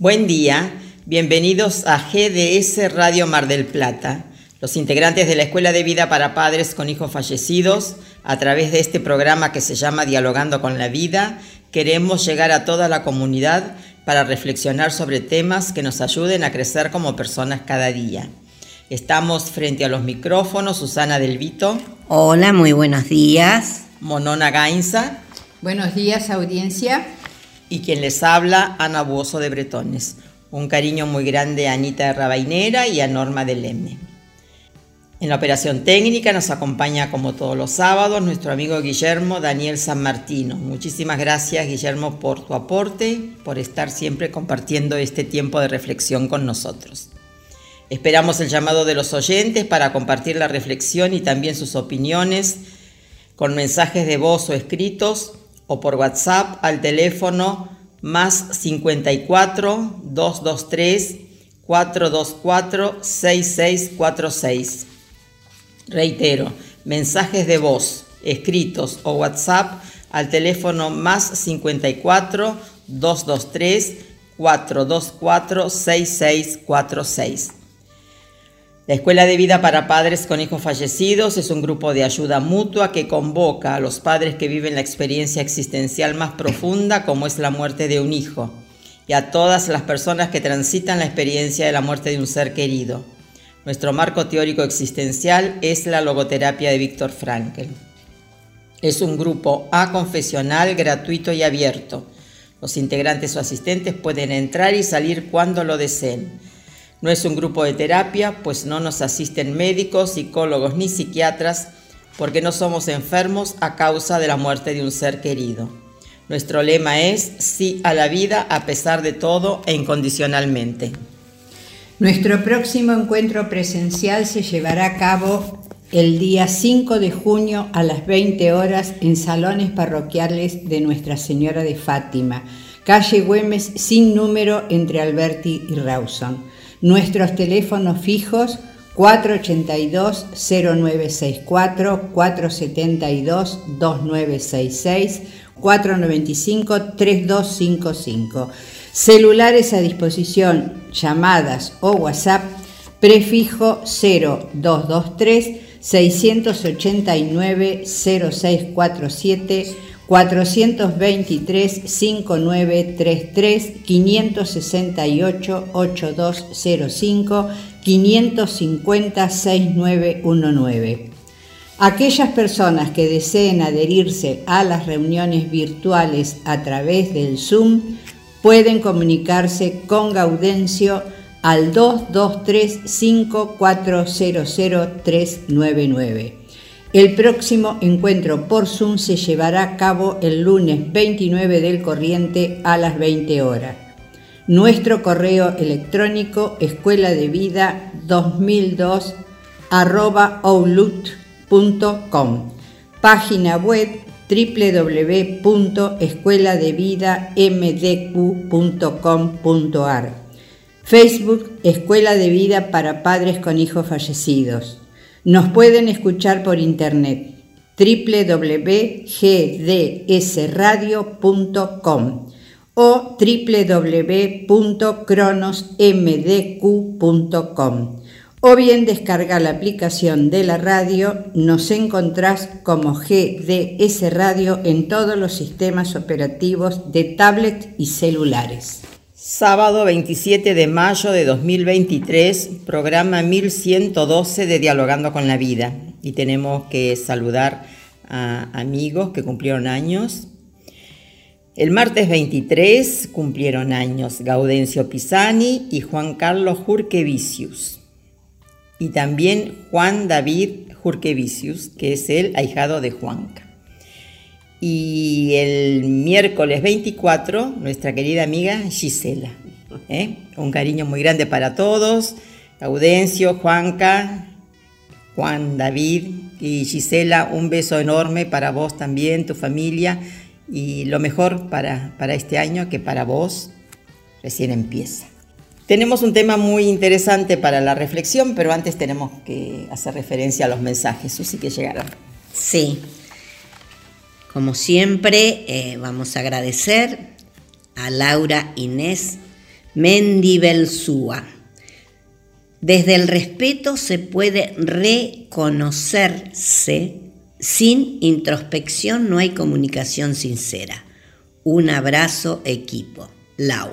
Buen día, bienvenidos a GDS Radio Mar del Plata. Los integrantes de la Escuela de Vida para Padres con Hijos Fallecidos, a través de este programa que se llama Dialogando con la Vida, queremos llegar a toda la comunidad para reflexionar sobre temas que nos ayuden a crecer como personas cada día. Estamos frente a los micrófonos, Susana Del Vito. Hola, muy buenos días. Monona Gainza. Buenos días, audiencia y quien les habla, Ana Buoso de Bretones. Un cariño muy grande a Anita de Rabainera y a Norma de Leme. En la operación técnica nos acompaña como todos los sábados nuestro amigo Guillermo Daniel San Martino. Muchísimas gracias Guillermo por tu aporte, por estar siempre compartiendo este tiempo de reflexión con nosotros. Esperamos el llamado de los oyentes para compartir la reflexión y también sus opiniones con mensajes de voz o escritos o por WhatsApp al teléfono más 54 223 424 6646. Reitero, mensajes de voz, escritos o WhatsApp al teléfono más 54 223 424 6646. La Escuela de Vida para Padres con Hijos Fallecidos es un grupo de ayuda mutua que convoca a los padres que viven la experiencia existencial más profunda como es la muerte de un hijo y a todas las personas que transitan la experiencia de la muerte de un ser querido. Nuestro marco teórico existencial es la logoterapia de Víctor Frankl. Es un grupo aconfesional gratuito y abierto. Los integrantes o asistentes pueden entrar y salir cuando lo deseen. No es un grupo de terapia, pues no nos asisten médicos, psicólogos ni psiquiatras, porque no somos enfermos a causa de la muerte de un ser querido. Nuestro lema es sí a la vida a pesar de todo e incondicionalmente. Nuestro próximo encuentro presencial se llevará a cabo el día 5 de junio a las 20 horas en salones parroquiales de Nuestra Señora de Fátima, calle Güemes sin número entre Alberti y Rawson. Nuestros teléfonos fijos 482-0964, 472-2966, 495-3255. Celulares a disposición, llamadas o WhatsApp, prefijo 0223 689 0647 423 5933 568 8205 550 6919. Aquellas personas que deseen adherirse a las reuniones virtuales a través del Zoom pueden comunicarse con Gaudencio al 223 5400 399. El próximo encuentro por Zoom se llevará a cabo el lunes 29 del corriente a las 20 horas. Nuestro correo electrónico escuela de vida 2002 Página web www.escueladevidamdq.com.ar. Facebook Escuela de Vida para Padres con Hijos Fallecidos. Nos pueden escuchar por internet www.gdsradio.com o www.cronosmdq.com o bien descarga la aplicación de la radio, nos encontrás como GDS Radio en todos los sistemas operativos de tablet y celulares. Sábado 27 de mayo de 2023, programa 1112 de Dialogando con la Vida. Y tenemos que saludar a amigos que cumplieron años. El martes 23 cumplieron años Gaudencio Pisani y Juan Carlos Jurkevicius. Y también Juan David Jurkevicius, que es el ahijado de Juanca. Y el miércoles 24, nuestra querida amiga Gisela. ¿eh? Un cariño muy grande para todos. Gaudencio, Juanca, Juan, David y Gisela, un beso enorme para vos también, tu familia y lo mejor para, para este año que para vos recién empieza. Tenemos un tema muy interesante para la reflexión, pero antes tenemos que hacer referencia a los mensajes, Susi, que llegaron. Sí, como siempre, eh, vamos a agradecer a Laura Inés Mendibelsúa. Desde el respeto se puede reconocerse sin introspección no hay comunicación sincera. Un abrazo equipo. Lau.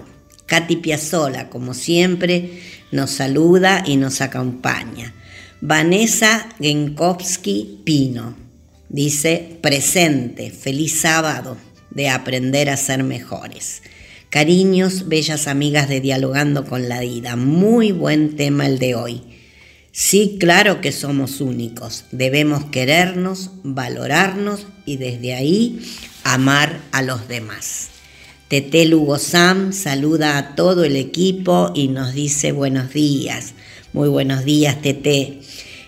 Katy Piazzola, como siempre, nos saluda y nos acompaña. Vanessa Genkowski Pino dice presente, feliz sábado de aprender a ser mejores. Cariños, bellas amigas de Dialogando con la Vida. Muy buen tema el de hoy. Sí, claro que somos únicos. Debemos querernos, valorarnos y desde ahí amar a los demás. Tete Lugo Sam saluda a todo el equipo y nos dice buenos días. Muy buenos días, Tete.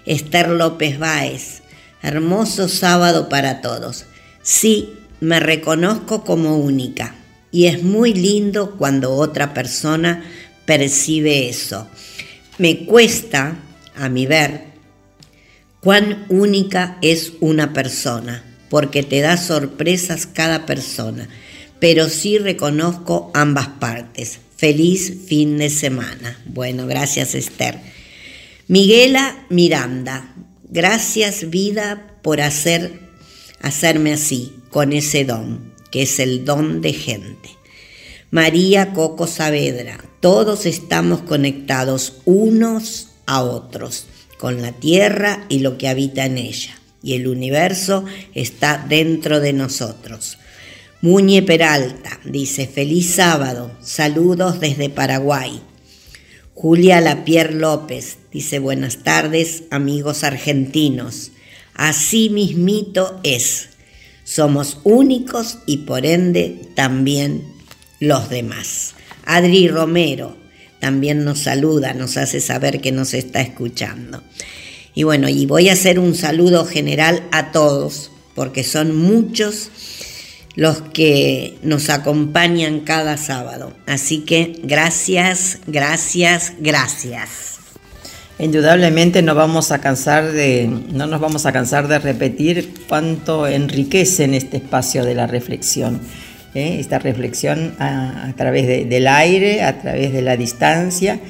Esther López Báez, hermoso sábado para todos. Sí, me reconozco como única y es muy lindo cuando otra persona percibe eso. Me cuesta a mi ver, cuán única es una persona, porque te da sorpresas cada persona, pero sí reconozco ambas partes. Feliz fin de semana. Bueno, gracias Esther. Miguela Miranda, gracias vida por hacer, hacerme así, con ese don, que es el don de gente. María Coco Saavedra, todos estamos conectados unos a otros, con la tierra y lo que habita en ella. Y el universo está dentro de nosotros. Muñe Peralta dice, feliz sábado, saludos desde Paraguay. Julia Lapierre López dice, buenas tardes amigos argentinos. Así mismito es. Somos únicos y por ende también los demás. Adri Romero, también nos saluda, nos hace saber que nos está escuchando. Y bueno, y voy a hacer un saludo general a todos, porque son muchos los que nos acompañan cada sábado. Así que gracias, gracias, gracias. Indudablemente no vamos a cansar de, no nos vamos a cansar de repetir cuánto enriquecen este espacio de la reflexión. ¿eh? esta reflexión a, través del aire, a través de la distancia,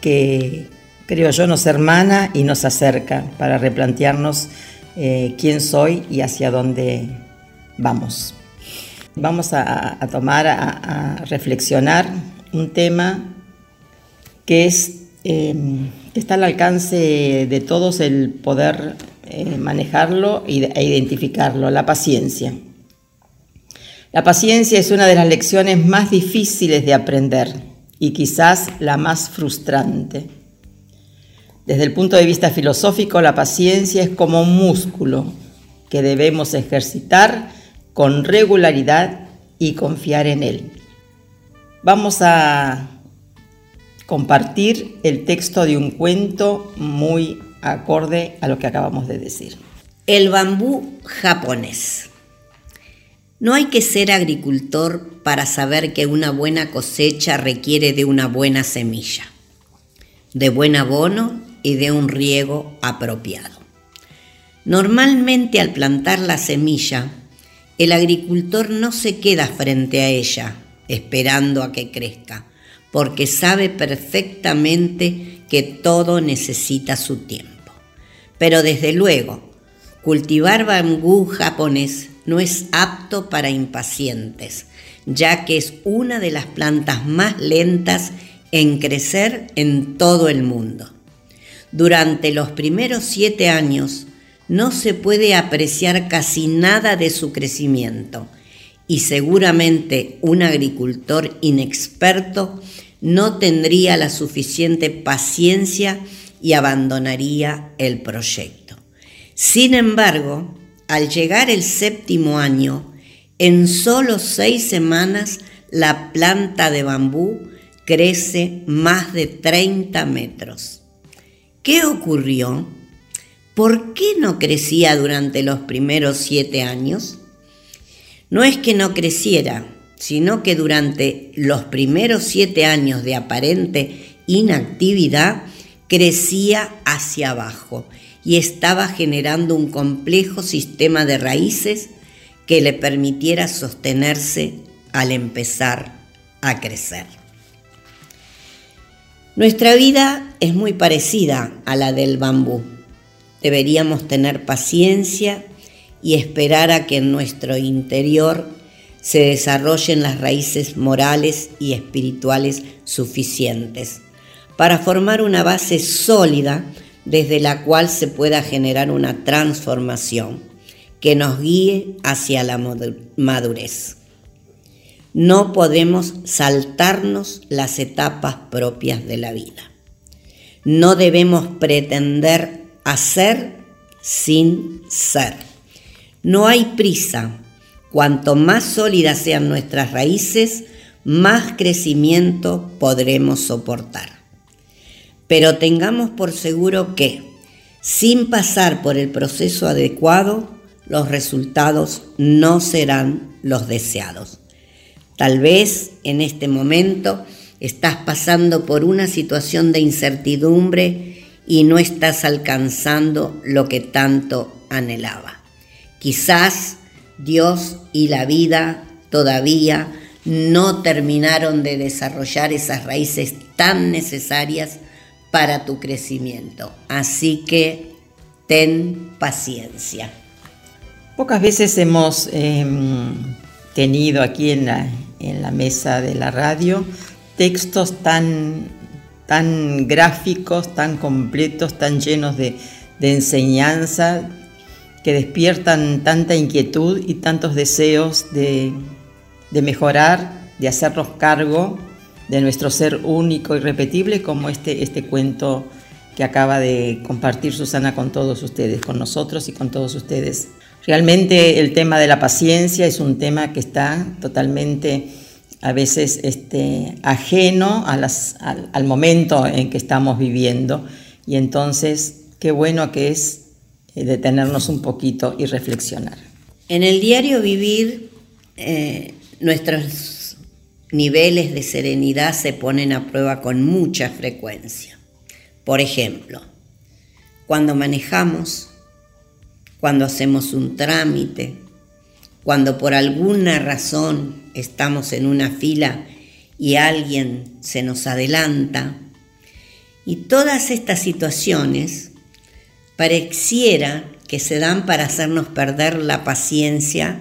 que creo yo nos hermana y nos acerca para replantearnos eh, quién soy y hacia dónde vamos. Vamos a, tomar, a, reflexionar un tema que es em, que está al alcance de todos el poder eh, manejarlo e identificarlo, la paciencia. La paciencia es una de las lecciones más difíciles de aprender y quizás la más frustrante. Desde el punto de vista filosófico, la paciencia es como un músculo que debemos ejercitar con regularidad y confiar en él. Vamos a compartir el texto de un cuento muy acorde a lo que acabamos de decir. El bambú japonés. No hay que ser agricultor para saber que una buena cosecha requiere de una buena semilla, de buen abono y de un riego apropiado. Normalmente al plantar la semilla, el agricultor no se queda frente a ella esperando a que crezca, porque sabe perfectamente que todo necesita su tiempo. Pero desde luego, cultivar bambú japonés no es apto para impacientes, ya que es una de las plantas más lentas en crecer en todo el mundo. Durante los primeros siete años no se puede apreciar casi nada de su crecimiento y seguramente un agricultor inexperto no tendría la suficiente paciencia y abandonaría el proyecto. Sin embargo, al llegar el séptimo año, en solo seis semanas la planta de bambú crece más de 30 metros. ¿Qué ocurrió? ¿Por qué no crecía durante los primeros siete años? No es que no creciera, sino que durante los primeros siete años de aparente inactividad crecía hacia abajo y estaba generando un complejo sistema de raíces que le permitiera sostenerse al empezar a crecer. Nuestra vida es muy parecida a la del bambú. Deberíamos tener paciencia y esperar a que en nuestro interior se desarrollen las raíces morales y espirituales suficientes para formar una base sólida desde la cual se pueda generar una transformación que nos guíe hacia la madurez. No podemos saltarnos las etapas propias de la vida. No debemos pretender hacer sin ser. No hay prisa. Cuanto más sólidas sean nuestras raíces, más crecimiento podremos soportar. Pero tengamos por seguro que, sin pasar por el proceso adecuado, los resultados no serán los deseados. Tal vez en este momento estás pasando por una situación de incertidumbre y no estás alcanzando lo que tanto anhelaba. Quizás Dios y la vida todavía no terminaron de desarrollar esas raíces tan necesarias para tu crecimiento. Así que ten paciencia. Pocas veces hemos em, tenido aquí en la, en la, mesa de la radio textos tan, tan gráficos, tan completos, tan llenos de, de enseñanza, que despiertan tanta inquietud y tantos deseos de, de mejorar, de hacernos cargo de nuestro ser único y repetible, como este, este cuento que acaba de compartir Susana con todos ustedes, con nosotros y con todos ustedes. Realmente el tema de la paciencia es un tema que está totalmente a veces este, ajeno al, momento en que estamos viviendo y entonces qué bueno que es eh, detenernos un poquito y reflexionar. En el diario vivir eh, nuestros niveles de serenidad se ponen a prueba con mucha frecuencia. Por ejemplo, cuando manejamos cuando hacemos un trámite, cuando por alguna razón estamos en una fila y alguien se nos adelanta. Y todas estas situaciones pareciera que se dan para hacernos perder la paciencia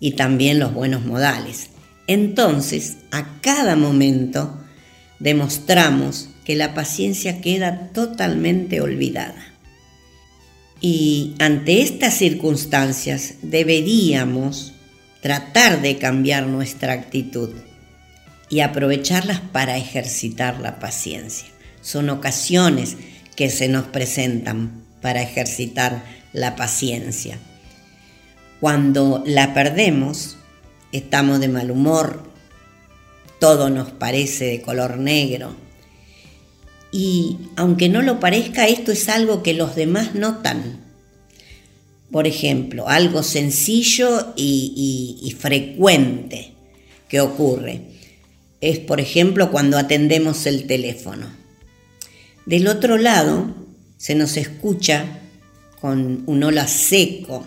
y también los buenos modales. Entonces, a cada momento demostramos que la paciencia queda totalmente olvidada. Y ante estas circunstancias deberíamos tratar de cambiar nuestra actitud y aprovecharlas para ejercitar la paciencia. Son ocasiones que se nos presentan para ejercitar la paciencia. Cuando la perdemos, estamos de mal humor, todo nos parece de color negro, y aunque no lo parezca, esto es algo que los demás notan. Por ejemplo, algo sencillo y, frecuente que ocurre es, por ejemplo, cuando atendemos el teléfono. Del otro lado, se nos escucha con un hola seco,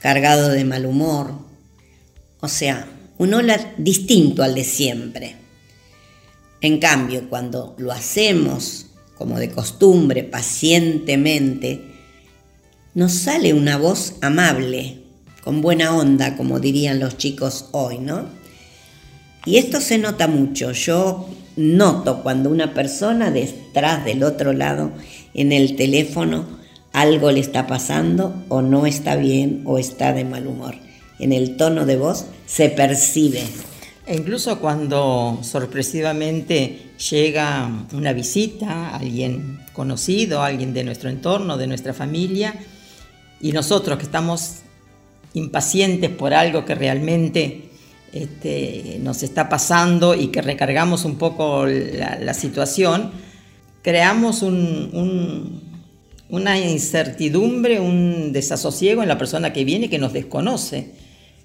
cargado de mal humor, o sea, un hola distinto al de siempre. En cambio, cuando lo hacemos como de costumbre, pacientemente, nos sale una voz amable, con buena onda, como dirían los chicos hoy, ¿no? Y esto se nota mucho. Yo noto cuando una persona detrás del otro lado en el teléfono algo le está pasando o no está bien o está de mal humor. en el tono de voz, se percibe. E incluso cuando sorpresivamente llega una visita, alguien conocido, alguien de nuestro entorno, de nuestra familia, y nosotros que estamos impacientes por algo que realmente este, nos está pasando y que recargamos un poco la, situación, creamos una incertidumbre, un desasosiego en la persona que viene que nos desconoce.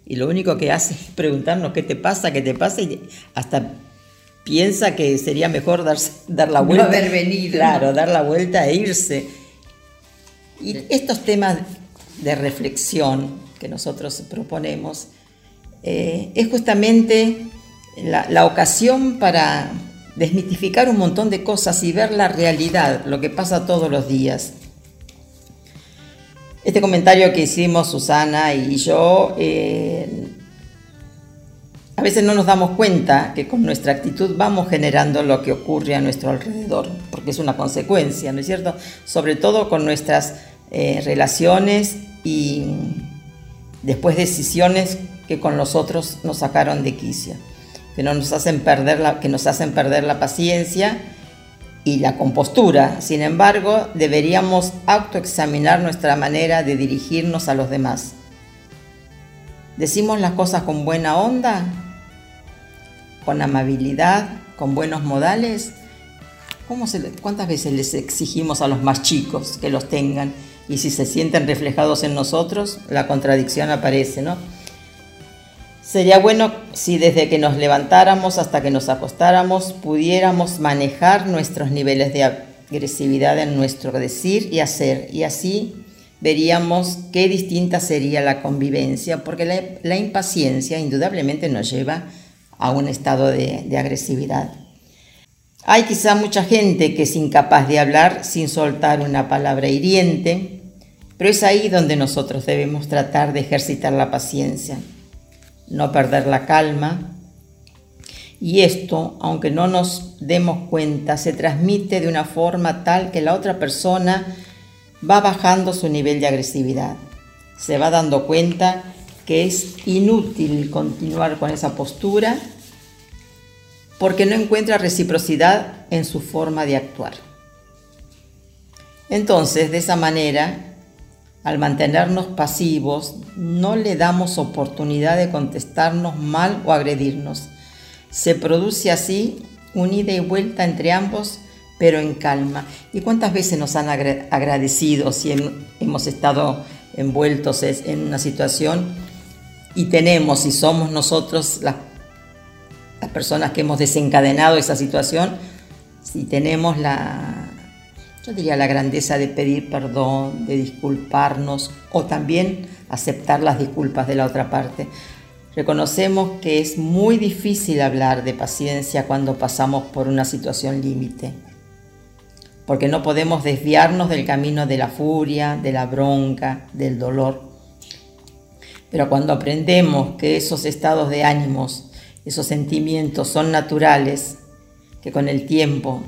Y lo único que hace es preguntarnos qué te pasa, qué te pasa, y hasta piensa que sería mejor dar, dar la vuelta. No haber venido. Claro, dar la vuelta e irse. Y estos temas de reflexión que nosotros proponemos eh, es justamente la, ocasión para desmitificar un montón de cosas y ver la realidad, lo que pasa todos los días. Este comentario que hicimos Susana y yo, eh, a veces no nos damos cuenta que con nuestra actitud vamos generando lo que ocurre a nuestro alrededor, porque es una consecuencia, ¿no es cierto? Sobre todo con nuestras eh, relaciones y después decisiones que con los otros nos sacaron de quicio, que, nos hacen perder la, que nos hacen perder la paciencia y la compostura. Sin embargo, deberíamos autoexaminar nuestra manera de dirigirnos a los demás. ¿Decimos las cosas con buena onda? ¿Con amabilidad? ¿Con buenos modales? ¿Cómo se, ¿Cuántas veces les exigimos a los más chicos que los tengan? Y si se sienten reflejados en nosotros, la contradicción aparece, ¿no? Sería bueno si desde que nos levantáramos hasta que nos acostáramos pudiéramos manejar nuestros niveles de agresividad en nuestro decir y hacer y así veríamos qué distinta sería la convivencia porque la, impaciencia indudablemente nos lleva a un estado de, agresividad. Hay quizá mucha gente que es incapaz de hablar sin soltar una palabra hiriente, pero es ahí donde nosotros debemos tratar de ejercitar la paciencia no perder la calma. Y esto, aunque no nos demos cuenta, se transmite de una forma tal que la otra persona va bajando su nivel de agresividad. Se va dando cuenta que es inútil continuar con esa postura porque no encuentra reciprocidad en su forma de actuar. Entonces, de esa manera, al mantenernos pasivos, no le damos oportunidad de contestarnos mal o agredirnos. Se produce así un ida y vuelta entre ambos, pero en calma. ¿Y cuántas veces nos han agradecido si hemos estado envueltos en una situación y tenemos, y somos nosotros las, las personas que hemos desencadenado esa situación, si tenemos la, yo diría la grandeza de pedir perdón, de disculparnos o también aceptar las disculpas de la otra parte. Reconocemos que es muy difícil hablar de paciencia cuando pasamos por una situación límite, porque no podemos desviarnos del camino de la furia, de la bronca, del dolor. Pero cuando aprendemos que esos estados de ánimos, esos sentimientos son naturales, que con el tiempo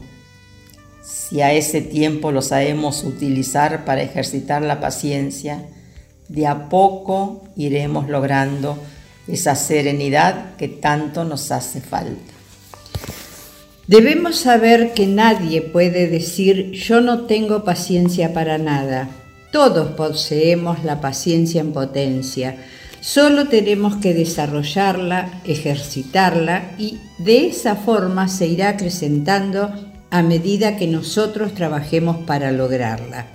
si a ese tiempo lo sabemos utilizar para ejercitar la paciencia, de a poco iremos logrando esa serenidad que tanto nos hace falta. Debemos saber que nadie puede decir yo no tengo paciencia para nada. Todos poseemos la paciencia en potencia. Solo tenemos que desarrollarla, ejercitarla y de esa forma se irá acrecentando a medida que nosotros trabajemos para lograrla.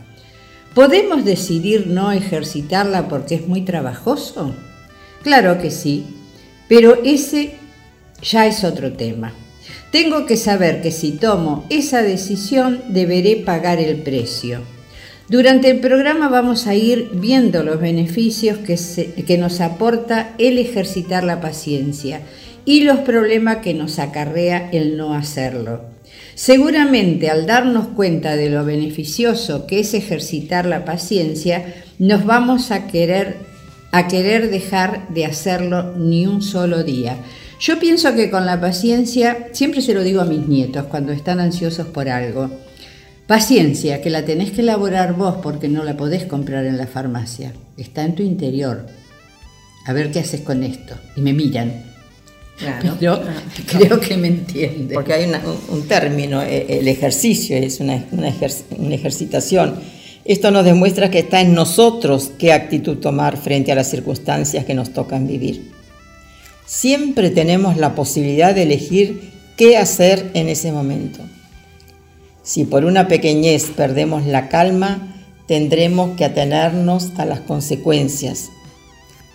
¿Podemos decidir no ejercitarla porque es muy trabajoso? Claro que sí, pero ese ya es otro tema. Tengo que saber que si tomo esa decisión deberé pagar el precio. Durante el programa vamos a ir viendo los beneficios que, nos aporta el ejercitar la paciencia y los problemas que nos acarrea el no hacerlo. Seguramente al darnos cuenta de lo beneficioso que es ejercitar la paciencia, nos vamos a querer, a querer dejar de hacerlo ni un solo día. Yo pienso que con la paciencia, siempre se lo digo a mis nietos cuando están ansiosos por algo, paciencia, que la tenés que elaborar vos porque no la podés comprar en la farmacia, está en tu interior. a ver qué haces con esto. Y me miran. Claro. Pero creo que me entienden. Porque hay una- un, término, eh, el ejercicio es una, una ejer- una ejercitación. Esto nos demuestra que está en nosotros qué actitud tomar frente a las circunstancias que nos tocan vivir. Siempre tenemos la posibilidad de elegir qué hacer en ese momento. Si por una pequeñez perdemos la calma, tendremos que atenernos a las consecuencias,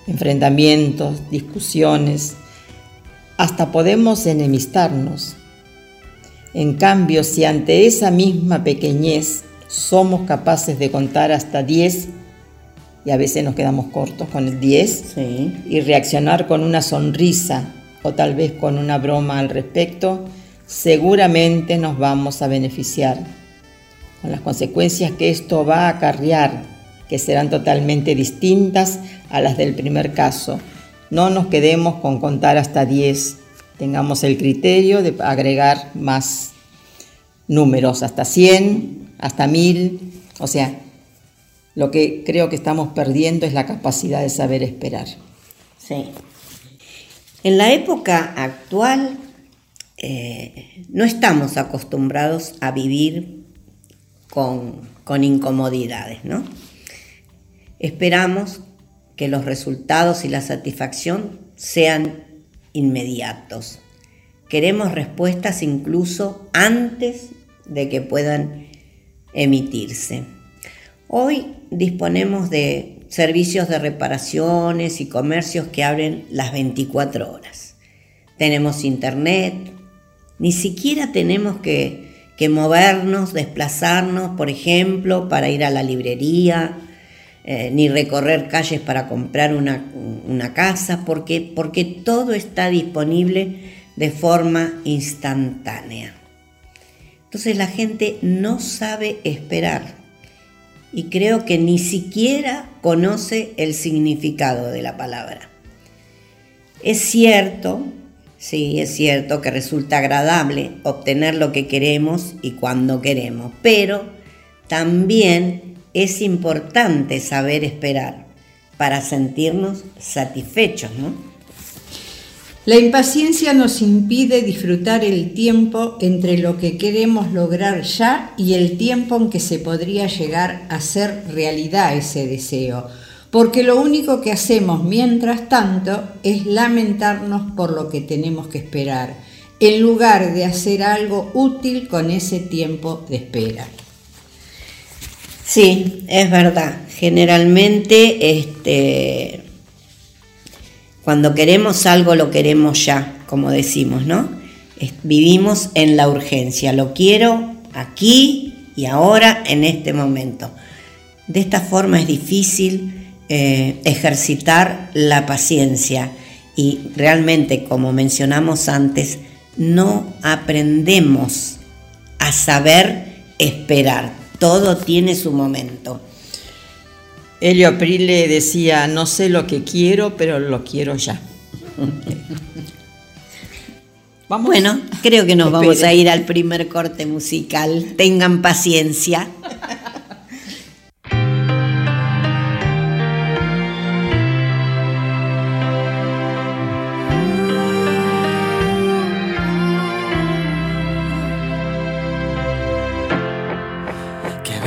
enfrentamientos, discusiones, hasta podemos enemistarnos. En cambio, si ante esa misma pequeñez somos capaces de contar hasta 10, y a veces nos quedamos cortos con el 10, Sí. y reaccionar con una sonrisa o tal vez con una broma al respecto, seguramente nos vamos a beneficiar, con las consecuencias que esto va a acarrear, que serán totalmente distintas a las del primer caso. No nos quedemos con contar hasta 10, tengamos el criterio de agregar más números, hasta 100, hasta 1000, o sea, lo que creo que estamos perdiendo es la capacidad de saber esperar. Sí. En la época actual no estamos acostumbrados a vivir con, con incomodidades, ¿no? Esperamos que los resultados y la satisfacción sean inmediatos. Queremos respuestas incluso antes de que puedan emitirse. Hoy disponemos de servicios de reparaciones y comercios que abren las 24 horas. Tenemos internet, ni siquiera tenemos que, movernos, desplazarnos, por ejemplo, para ir a la librería, eh, ni recorrer calles para comprar una, una casa, porque, porque todo está disponible de forma instantánea. Entonces la gente no sabe esperar y creo que ni siquiera conoce el significado de la palabra. Es cierto, sí, es cierto que resulta agradable obtener lo que queremos y cuando queremos, pero también es importante saber esperar para sentirnos satisfechos. La impaciencia nos impide disfrutar el tiempo entre lo que queremos lograr ya y el tiempo en que se podría llegar a ser realidad ese deseo, porque lo único que hacemos mientras tanto es lamentarnos por lo que tenemos que esperar, en lugar de hacer algo útil con ese tiempo de espera. Sí, es verdad. Generalmente, este, cuando queremos algo, lo queremos ya, como decimos, ¿no? Vivimos en la urgencia. Lo quiero aquí y ahora, en este momento. De esta forma es difícil eh, ejercitar la paciencia y realmente, como mencionamos antes, no aprendemos a saber esperar. Todo tiene su momento. Elio Aprile decía, no sé lo que quiero, pero lo quiero ya. Vamos. Bueno, creo que nos vamos a ir al primer corte musical. Tengan paciencia.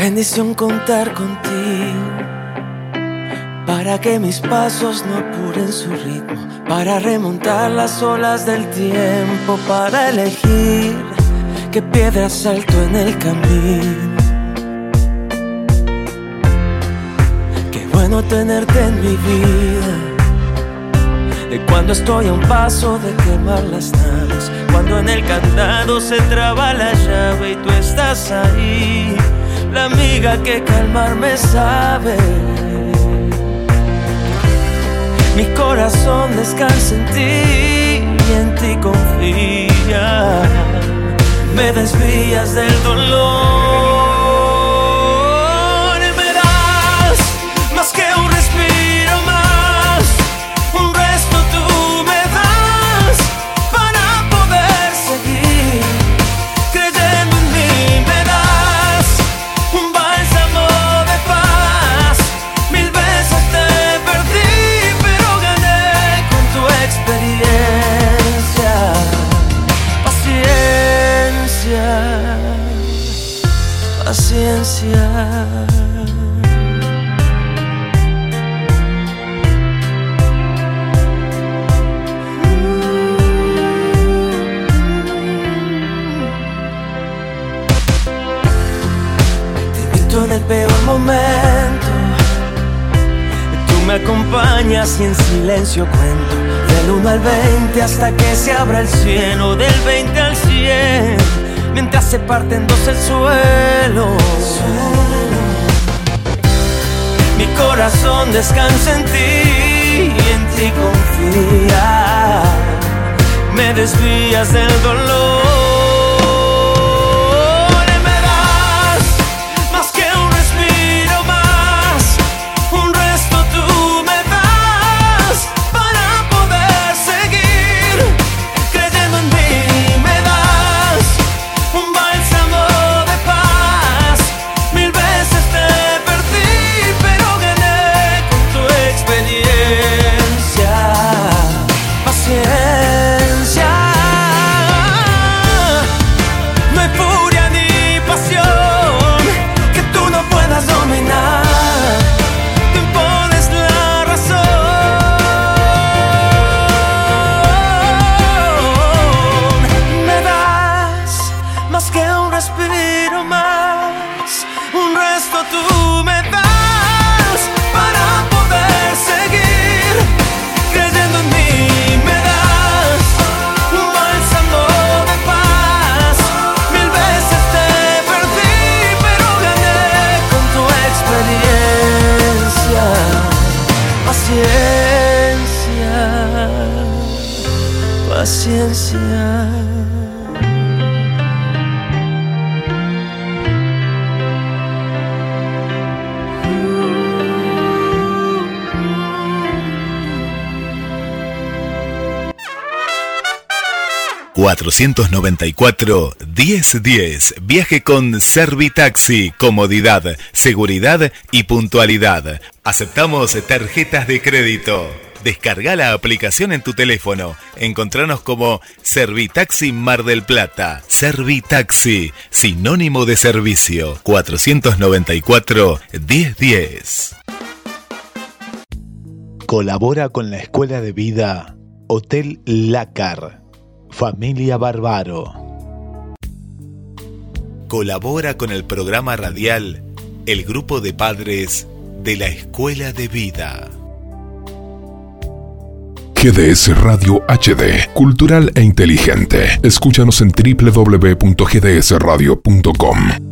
bendición contar contigo para que mis pasos no apuren su ritmo, para remontar las olas del tiempo, para elegir qué piedra salto en el camino. Qué bueno tenerte en mi vida. De cuando estoy a un paso de quemar las naves, cuando en el candado se traba la llave y tú estás ahí, la amiga que calmarme sabe. Mi corazón descansa en ti y en ti confía. Me desvías del dolor. Momento. Tú me acompañas y en silencio cuento del 1 al 20 hasta que se abra el cielo, del 20 al 100, mientras se parten dos el suelo. Mi corazón descansa en ti y en ti confía. Me desvías del dolor. 494-1010. Viaje con Servitaxi. Comodidad, seguridad y puntualidad. Aceptamos tarjetas de crédito. Descarga la aplicación en tu teléfono. Encontranos como Servitaxi Mar del Plata. Servitaxi, sinónimo de servicio. 494-1010. Colabora con la Escuela de Vida Hotel Lácar. Familia Barbaro. Colabora con el programa radial El Grupo de Padres de la Escuela de Vida. GDS Radio HD, cultural e inteligente. Escúchanos en www.gdsradio.com.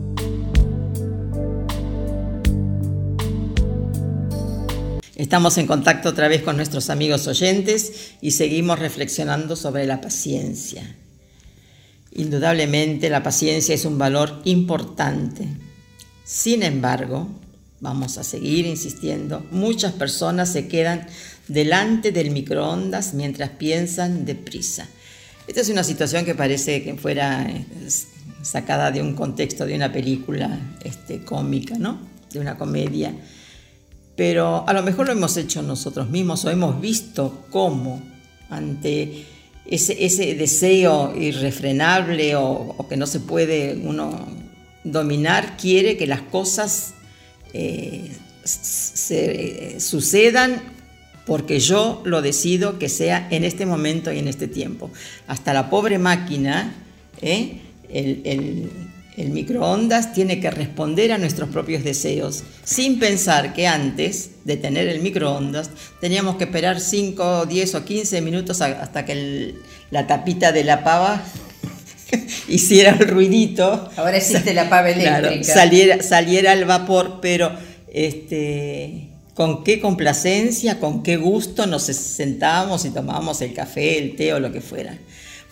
Estamos en contacto otra vez con nuestros amigos oyentes y seguimos reflexionando sobre la paciencia. Indudablemente la paciencia es un valor importante. Sin embargo, vamos a seguir insistiendo, muchas personas se quedan delante del microondas mientras piensan deprisa. Esta es una situación que parece que fuera sacada de un contexto de una película este, cómica, ¿no? De una comedia pero a lo mejor lo hemos hecho nosotros mismos o hemos visto cómo ante ese, ese deseo irrefrenable o, que no se puede uno dominar, quiere que las cosas eh, eh, sucedan porque yo lo decido que sea en este momento y en este tiempo. Hasta la pobre máquina, ¿eh? el el microondas tiene que responder a nuestros propios deseos, sin pensar que antes de tener el microondas teníamos que esperar 5, 10 o 15 minutos hasta que el, la tapita de la pava hiciera el ruidito. Ahora existe la pava eléctrica. Claro, saliera, saliera el vapor, pero este, con qué complacencia, con qué gusto nos sentábamos y tomábamos el café, el té o lo que fuera.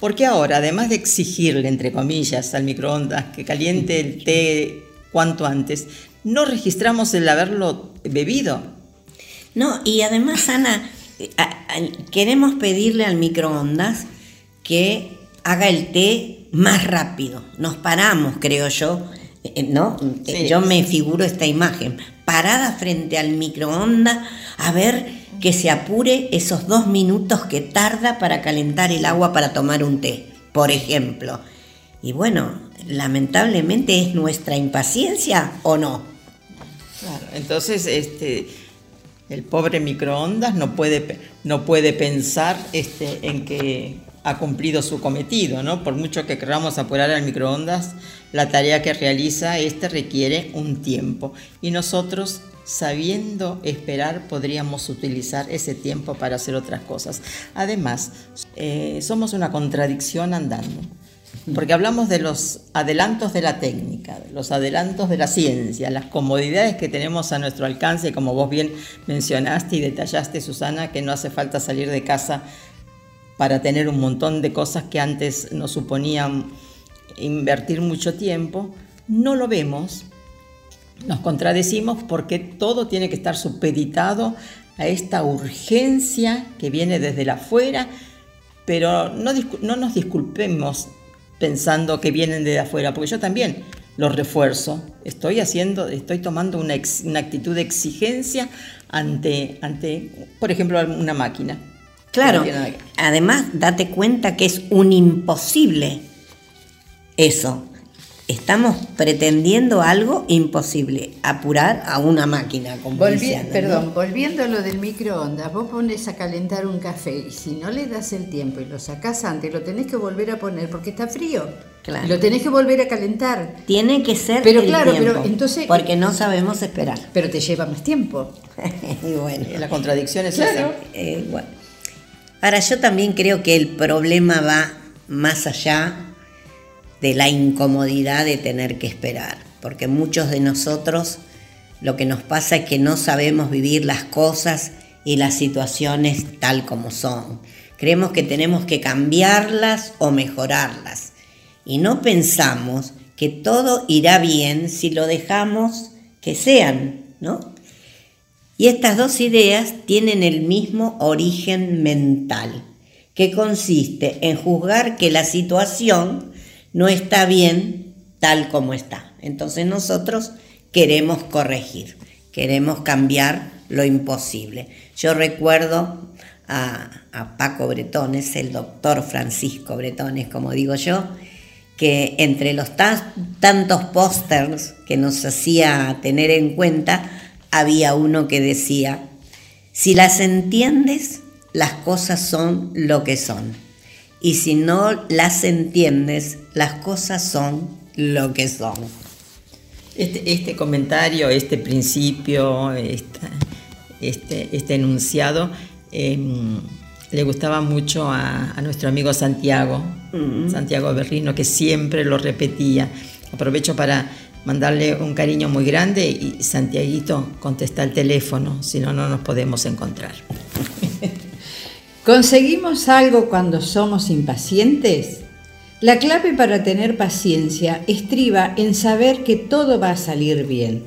Porque ahora, además de exigirle, entre comillas, al microondas que caliente el té cuanto antes, no registramos el haberlo bebido. No, y además, Ana, queremos pedirle al microondas que haga el té más rápido. Nos paramos, creo yo, ¿no? Sí. Yo me figuro esta imagen, parada frente al microondas a ver que se apure esos dos minutos que tarda para calentar el agua para tomar un té, por ejemplo. Y bueno, lamentablemente es nuestra impaciencia o no. Claro, entonces este, el pobre microondas no puede, no puede pensar este, en que ha cumplido su cometido, ¿no? Por mucho que queramos apurar al microondas, la tarea que realiza este requiere un tiempo. Y nosotros, sabiendo esperar, podríamos utilizar ese tiempo para hacer otras cosas. Además, eh, somos una contradicción andando. Porque hablamos de los adelantos de la técnica, los adelantos de la ciencia, las comodidades que tenemos a nuestro alcance, como vos bien mencionaste y detallaste, Susana, que no hace falta salir de casa para tener un montón de cosas que antes nos suponían invertir mucho tiempo, no lo vemos, nos contradecimos porque todo tiene que estar supeditado a esta urgencia que viene desde la afuera, pero no, no nos disculpemos pensando que vienen de afuera, porque yo también los refuerzo. Estoy haciendo, estoy tomando una, una actitud de exigencia ante, ante, por ejemplo, una máquina. Claro, además date cuenta que es un imposible eso. Estamos pretendiendo algo imposible, apurar a una máquina. Como perdón, volviendo a lo del microondas, vos pones a calentar un café y si no le das el tiempo y lo sacás antes, lo tenés que volver a poner porque está frío. Claro. Lo tenés que volver a calentar. Tiene que ser pero claro, pero entonces porque no sabemos esperar. Pero te lleva más tiempo. y bueno, la contradicción es esa. Eh, bueno. Ahora, yo también creo que el problema va más allá de la incomodidad de tener que esperar, porque muchos de nosotros lo que nos pasa es que no sabemos vivir las cosas y las situaciones tal como son. Creemos que tenemos que cambiarlas o mejorarlas y no pensamos que todo irá bien si lo dejamos que sean, ¿no? Y estas dos ideas tienen el mismo origen mental, que consiste en juzgar que la situación no está bien tal como está. Entonces nosotros queremos corregir, queremos cambiar lo imposible. Yo recuerdo a, Paco Bretones, el doctor Francisco Bretones, como digo yo, que entre los tantos pósters que nos hacía tener en cuenta, había uno que decía, si las entiendes, las cosas son lo que son. Y si no las entiendes, las cosas son lo que son. Este, este comentario, este principio, este, este, enunciado, em, le gustaba mucho a, nuestro amigo Santiago, mm. Santiago Berrino, que siempre lo repetía. Aprovecho para mandarle un cariño muy grande y Santiaguito contesta el teléfono, si no, no nos podemos encontrar. ¿Conseguimos algo cuando somos impacientes? La clave para tener paciencia estriba en saber que todo va a salir bien.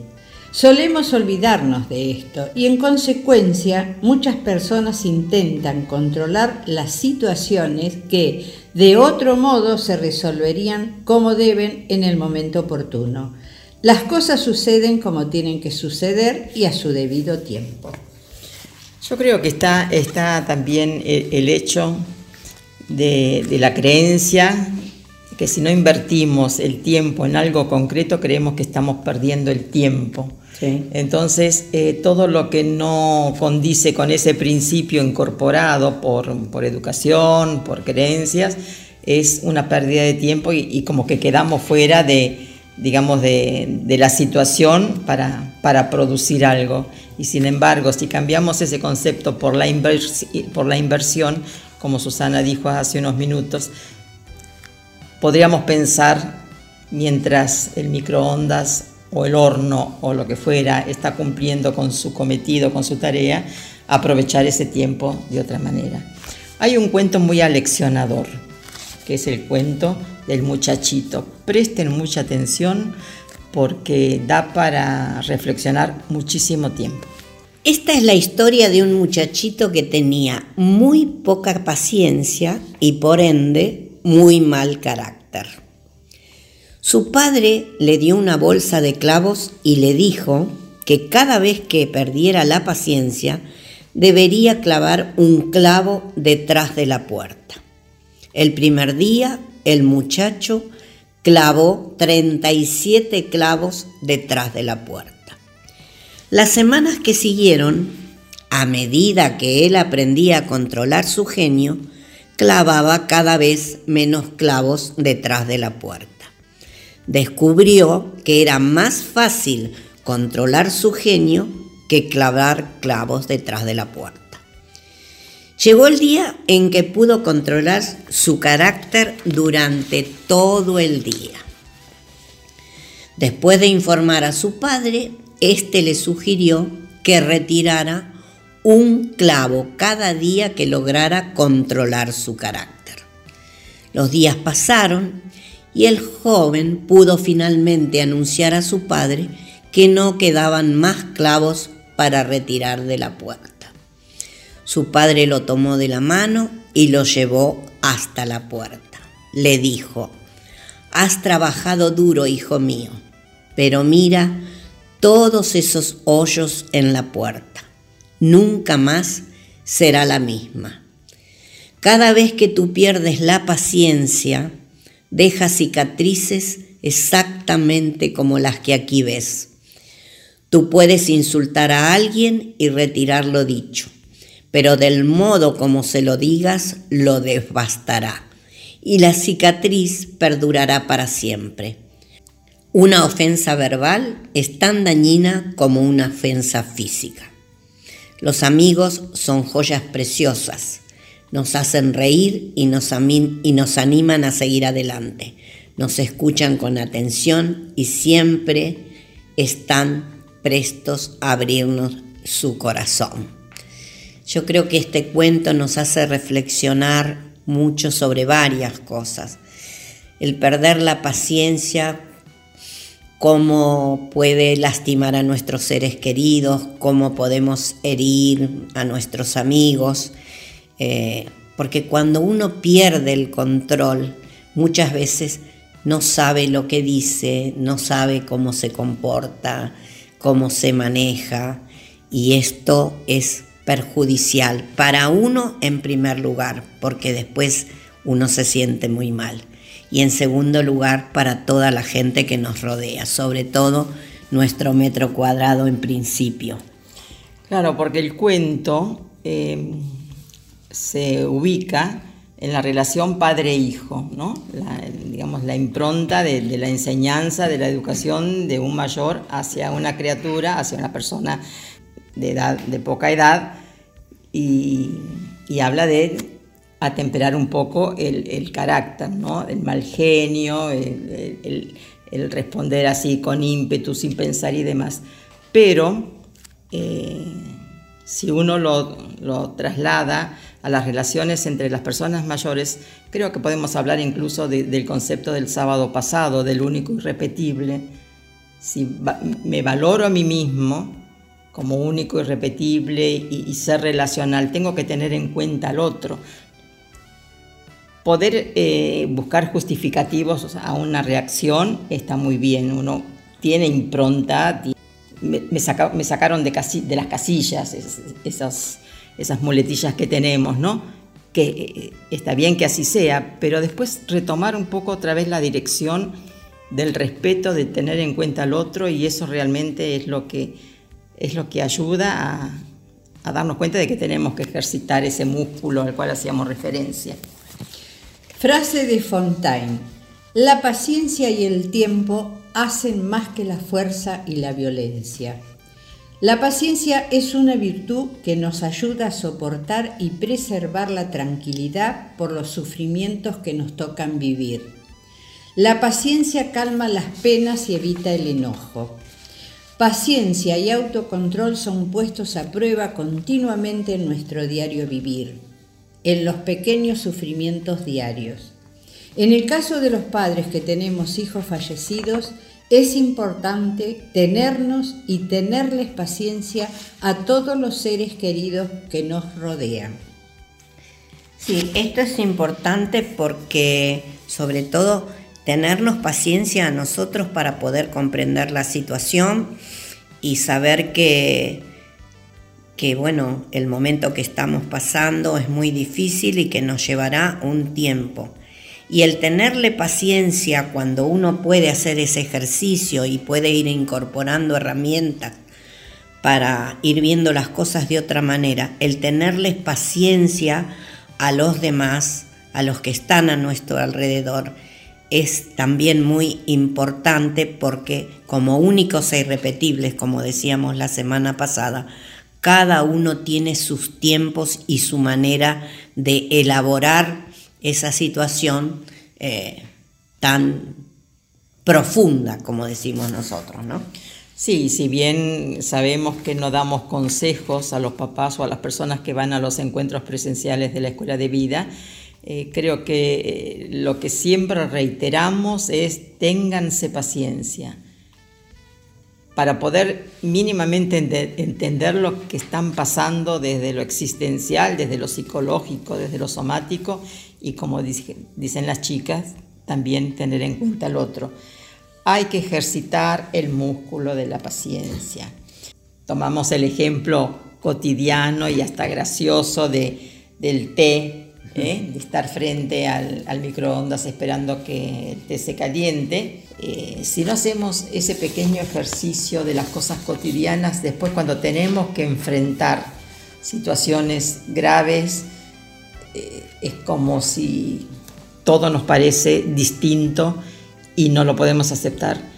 Solemos olvidarnos de esto y en consecuencia muchas personas intentan controlar las situaciones que de otro modo se resolverían como deben en el momento oportuno. Las cosas suceden como tienen que suceder y a su debido tiempo. Yo creo que está, está también el, hecho de, la creencia que si no invertimos el tiempo en algo concreto, creemos que estamos perdiendo el tiempo. Entonces, eh, todo lo que no condice con ese principio incorporado por, por educación, por creencias, es una pérdida de tiempo y como que quedamos fuera de, digamos, de, la situación para, producir algo. Y sin embargo, si cambiamos ese concepto por la, por la inversión, como Susana dijo hace unos minutos, podríamos pensar, mientras el microondas o el horno o lo que fuera está cumpliendo con su cometido, con su tarea, aprovechar ese tiempo de otra manera. Hay un cuento muy aleccionador, que es el cuento del muchachito. Presten mucha atención porque da para reflexionar muchísimo tiempo. Esta es la historia de un muchachito que tenía muy poca paciencia y por ende muy mal carácter. Su padre le dio una bolsa de clavos y le dijo que cada vez que perdiera la paciencia debería clavar un clavo detrás de la puerta. El primer día el muchacho clavó 37 clavos detrás de la puerta. Las semanas que siguieron, a medida que él aprendía a controlar su genio, clavaba cada vez menos clavos detrás de la puerta. Descubrió que era más fácil controlar su genio que clavar clavos detrás de la puerta. Llegó el día en que pudo controlar su carácter durante todo el día. Después de informar a su padre, éste le sugirió que retirara un clavo cada día que lograra controlar su carácter. Los días pasaron y el joven pudo finalmente anunciar a su padre que no quedaban más clavos para retirar de la puerta. Su padre lo tomó de la mano y lo llevó hasta la puerta. Le dijo, Has trabajado duro, hijo mío, pero mira todos esos hoyos en la puerta nunca más será la misma. Cada vez que tú pierdes la paciencia, deja cicatrices exactamente como las que aquí ves. Tú puedes insultar a alguien y retirar lo dicho, pero del modo como se lo digas lo devastará y la cicatriz perdurará para siempre. Una ofensa verbal es tan dañina como una ofensa física. Los amigos son joyas preciosas, nos hacen reír y nos, y nos animan a seguir adelante, nos escuchan con atención y siempre están prestos a abrirnos su corazón. Yo creo que este cuento nos hace reflexionar mucho sobre varias cosas. El perder la paciencia cómo puede lastimar a nuestros seres queridos, cómo podemos herir a nuestros amigos, eh, porque cuando uno pierde el control, muchas veces no sabe lo que dice, no sabe cómo se comporta, cómo se maneja, y esto es perjudicial para uno en primer lugar, porque después uno se siente muy mal y en segundo lugar para toda la gente que nos rodea, sobre todo nuestro metro cuadrado en principio. Claro, porque el cuento eh, se ubica en la relación padre-hijo, ¿no? La, digamos, la impronta de, la enseñanza, de la educación de un mayor hacia una criatura, hacia una persona de, edad, de poca edad, y, habla de atemperar un poco el, carácter, ¿no? el mal genio, el, responder así con ímpetu, sin pensar y demás. Pero eh, si uno lo, traslada a las relaciones entre las personas mayores, creo que podemos hablar incluso del concepto del sábado pasado, del único irrepetible. Si me valoro a mí mismo como único, irrepetible y, y ser relacional, tengo que tener en cuenta al otro poder eh, buscar justificativos a una reacción está muy bien. Uno tiene impronta. Me, sacaron de, de, las casillas esas, esas muletillas que tenemos, ¿no? Que eh, está bien que así sea, pero después retomar un poco otra vez la dirección del respeto, de tener en cuenta al otro y eso realmente es lo que, es lo que ayuda a darnos cuenta de que tenemos que ejercitar ese músculo al cual hacíamos referencia. Frase de Fontaine. La paciencia y el tiempo hacen más que la fuerza y la violencia. La paciencia es una virtud que nos ayuda a soportar y preservar la tranquilidad por los sufrimientos que nos tocan vivir. La paciencia calma las penas y evita el enojo. Paciencia y autocontrol son puestos a prueba continuamente en nuestro diario vivir en los pequeños sufrimientos diarios. En el caso de los padres que tenemos hijos fallecidos, es importante tenernos y tenerles paciencia a todos los seres queridos que nos rodean. Sí, esto es importante porque sobre todo tenernos paciencia a nosotros para poder comprender la situación y saber que que bueno, el momento que estamos pasando es muy difícil y que nos llevará un tiempo. Y el tenerle paciencia cuando uno puede hacer ese ejercicio y puede ir incorporando herramientas para ir viendo las cosas de otra manera, el tenerles paciencia a los demás, a los que están a nuestro alrededor, es también muy importante porque como únicos e irrepetibles, como decíamos la semana pasada, cada uno tiene sus tiempos y su manera de elaborar esa situación eh, tan profunda, como decimos nosotros, ¿no? Sí, si bien sabemos que no damos consejos a los papás o a las personas que van a los encuentros presenciales de la escuela de vida, eh, creo que eh, lo que siempre reiteramos es ténganse paciencia para poder mínimamente entender lo que están pasando desde lo existencial, desde lo psicológico, desde lo somático y como dicen las chicas, también tener en cuenta al otro. Hay que ejercitar el músculo de la paciencia. Tomamos el ejemplo cotidiano y hasta gracioso de, del té ¿eh? de estar frente al, microondas esperando que el se caliente. Eh, si no hacemos ese pequeño ejercicio de las cosas cotidianas, después cuando tenemos que enfrentar situaciones graves, eh, es como si todo nos parece distinto y no lo podemos aceptar.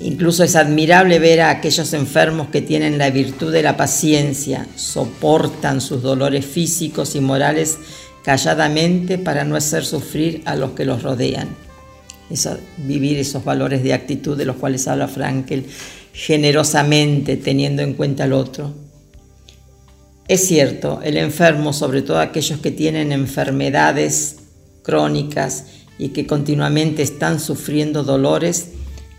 Incluso es admirable ver a aquellos enfermos que tienen la virtud de la paciencia, soportan sus dolores físicos y morales calladamente para no hacer sufrir a los que los rodean. vivir esos valores de actitud de los cuales habla Frankel, generosamente teniendo en cuenta al otro. Es cierto, el enfermo, sobre todo aquellos que tienen enfermedades crónicas y que continuamente están sufriendo dolores,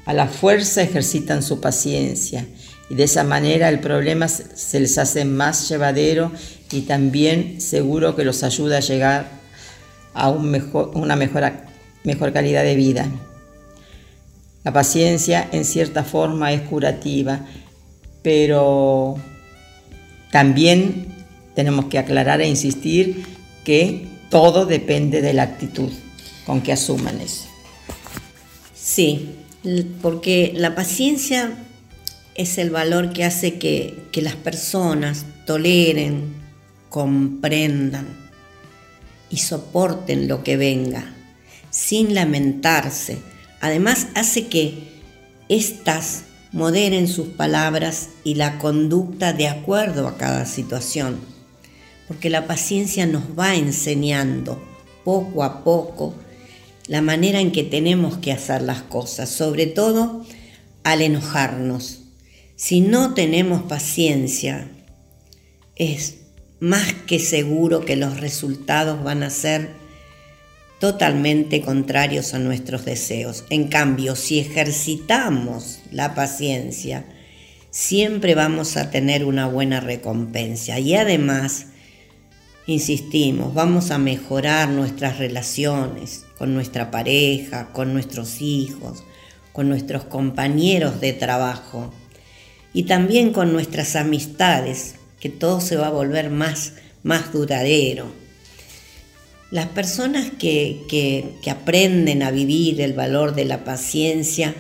a la fuerza ejercitan su paciencia y de esa manera el problema se les hace más llevadero y también seguro que los ayuda a llegar a una mejor, mejor calidad de vida. La paciencia en cierta forma es curativa, pero también tenemos que aclarar e insistir que todo depende de la actitud con que asuman eso. Sí, porque la paciencia es el valor que hace que, las personas toleren, comprendan y soporten lo que venga, sin lamentarse. Además hace que éstas moderen sus palabras y la conducta de acuerdo a cada situación, porque la paciencia nos va enseñando poco a poco la manera en que tenemos que hacer las cosas, sobre todo al enojarnos. Si no tenemos paciencia, es más que seguro que los resultados van a ser totalmente contrarios a nuestros deseos. En cambio, si ejercitamos la paciencia, siempre vamos a tener una buena recompensa y además Insistimos, vamos a mejorar nuestras relaciones con nuestra pareja, con nuestros hijos, con nuestros compañeros de trabajo y también con nuestras amistades, que todo se va a volver más, más duradero. Las personas que, que aprenden a vivir el valor de la paciencia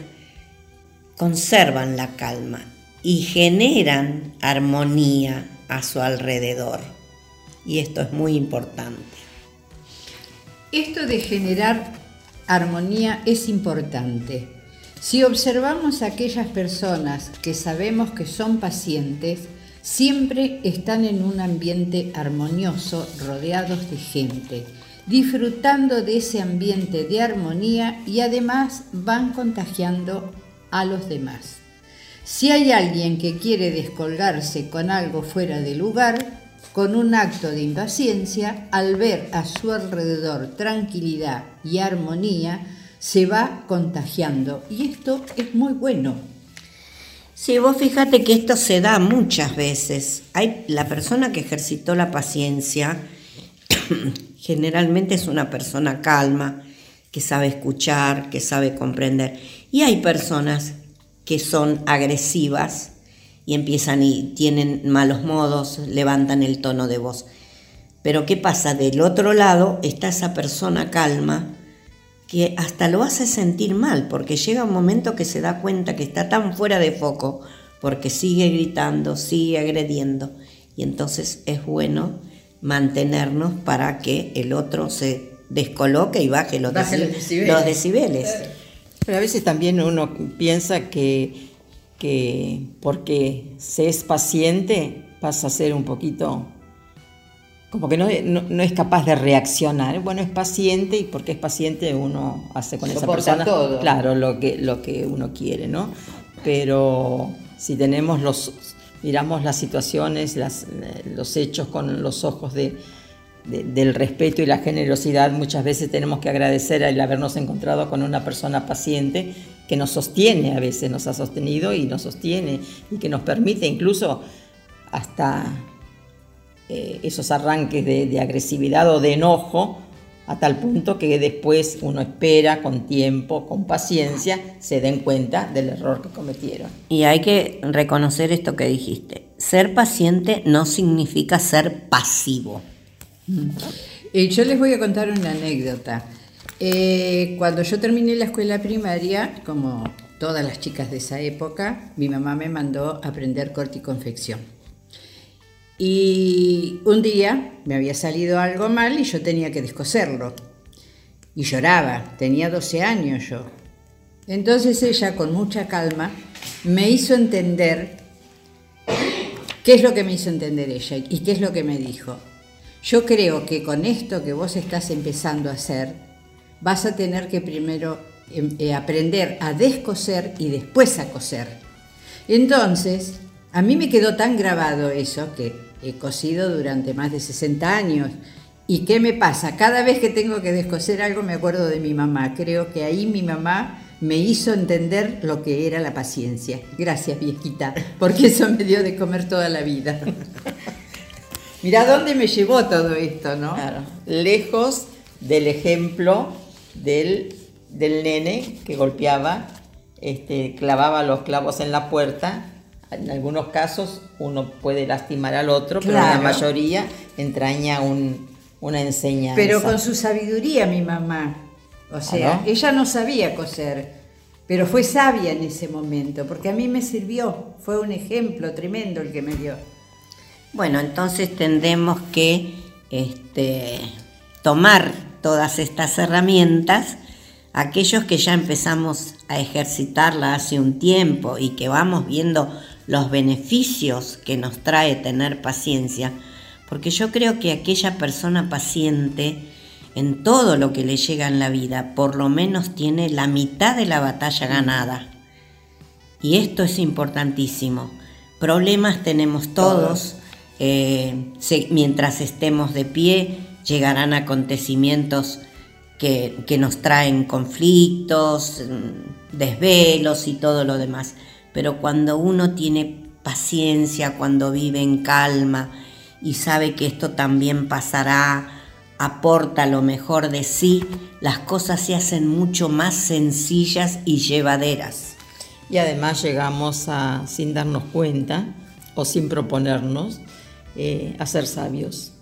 conservan la calma y generan armonía a su alrededor y esto es muy importante. Esto de generar armonía es importante. Si observamos a aquellas personas que sabemos que son pacientes, siempre están en un ambiente armonioso, rodeados de gente, disfrutando de ese ambiente de armonía y además van contagiando a los demás. Si hay alguien que quiere descolgarse con algo fuera de lugar, con un acto de impaciencia, al ver a su alrededor tranquilidad y armonía, se va contagiando. Y esto es muy bueno. Sí, vos fíjate que esto se da muchas veces. Hay la persona que ejercitó la paciencia, generalmente es una persona calma, que sabe escuchar, que sabe comprender. Y hay personas que son agresivas y empiezan y tienen malos modos, levantan el tono de voz. Pero ¿qué pasa? Del otro lado está esa persona calma que hasta lo hace sentir mal, porque llega un momento que se da cuenta que está tan fuera de foco, porque sigue gritando, sigue agrediendo, y entonces es bueno mantenernos para que el otro se descoloque y baje los, Baje los deci- decibeles. los decibeles. Pero a veces también uno piensa que, que porque se es paciente pasa a ser un poquito como que no, no- no es capaz de reaccionar. Bueno, es paciente y porque es paciente uno hace con esa persona todo. claro lo que, lo que uno quiere, ¿no? Pero si tenemos los miramos las situaciones, las, los hechos con los ojos de, de- del respeto y la generosidad, muchas veces tenemos que agradecer el habernos encontrado con una persona paciente que nos sostiene, a veces nos ha sostenido y nos sostiene y que nos permite incluso hasta eh, esos arranques de, de agresividad o de enojo a tal punto que después uno espera con tiempo, con paciencia, se den cuenta del error que cometieron. Y hay que reconocer esto que dijiste. Ser paciente no significa ser pasivo. Eh, yo les voy a contar una anécdota. Eh, cuando yo terminé la escuela primaria, como todas las chicas de esa época, mi mamá me mandó a aprender corte y confección. Y un día me había salido algo mal y yo tenía que descoserlo. Y lloraba, tenía 12 años yo. Entonces ella, con mucha calma, me hizo entender ¿Qué es lo que me hizo entender ella y qué es lo que me dijo? Yo creo que con esto que vos estás empezando a hacer, vas a tener que primero em, eh, aprender a descoser y después a coser. Entonces, a mí me quedó tan grabado eso que he cosido durante más de 60 años. ¿Y qué me pasa? Cada vez que tengo que descoser algo me acuerdo de mi mamá. Creo que ahí mi mamá me hizo entender lo que era la paciencia. Gracias, viejita, porque eso me dio de comer toda la vida. Mirá dónde me llevó todo esto, ¿no? Lejos del ejemplo del, del nene que golpeaba, este, clavaba los clavos en la puerta. En algunos casos uno puede lastimar al otro, pero en la mayoría entraña un- una enseñanza. Pero con su sabiduría, mi mamá. O sea, ¿no? ella no sabía coser, pero fue sabia en ese momento, porque a mí me sirvió. Fue un ejemplo tremendo el que me dio. Bueno, entonces tendremos que este, tomar todas estas herramientas, aquellos que ya empezamos a ejercitarla hace un tiempo y que vamos viendo los beneficios que nos trae tener paciencia, porque yo creo que aquella persona paciente en todo lo que le llega en la vida, por lo menos tiene la mitad de la batalla ganada. Y esto es importantísimo. Problemas tenemos todos. eh, se- mientras estemos de pie, llegarán acontecimientos que, que nos traen conflictos, mm, desvelos y todo lo demás. Pero cuando uno tiene paciencia, cuando vive en calma y sabe que esto también pasará, aporta lo mejor de sí, las cosas se hacen mucho más sencillas y llevaderas. Y además llegamos a, sin darnos cuenta o sin proponernos, eh, a ser sabios.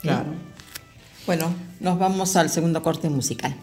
Claro. Bueno, nos vamos al segundo corte musical.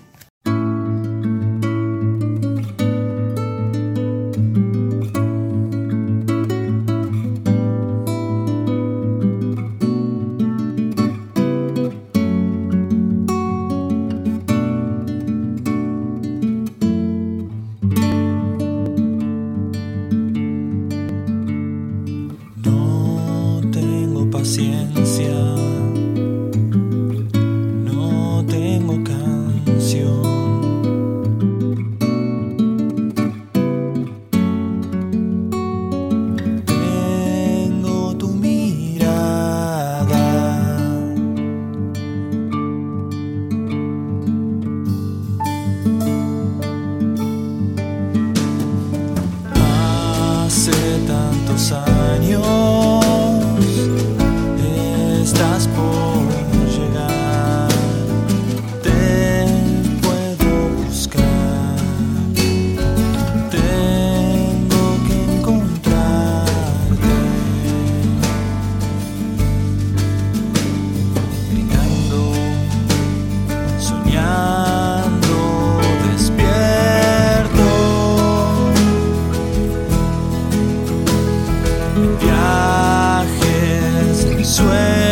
sueño.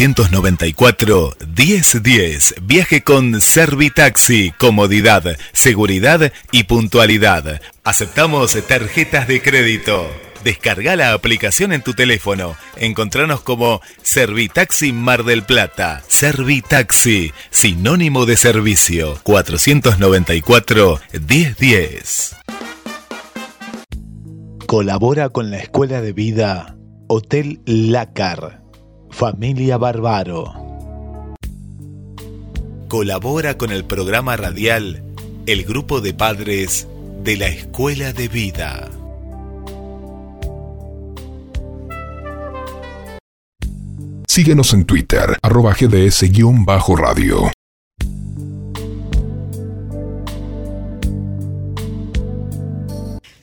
494 1010. Viaje con Servitaxi. Comodidad, seguridad y puntualidad. Aceptamos tarjetas de crédito. Descarga la aplicación en tu teléfono. Encontranos como Servitaxi Mar del Plata. Servitaxi, sinónimo de servicio. 494 1010. Colabora con la Escuela de Vida Hotel Lácar. Familia Barbaro. Colabora con el programa radial El Grupo de Padres de la Escuela de Vida. Síguenos en Twitter, arroba gds-radio.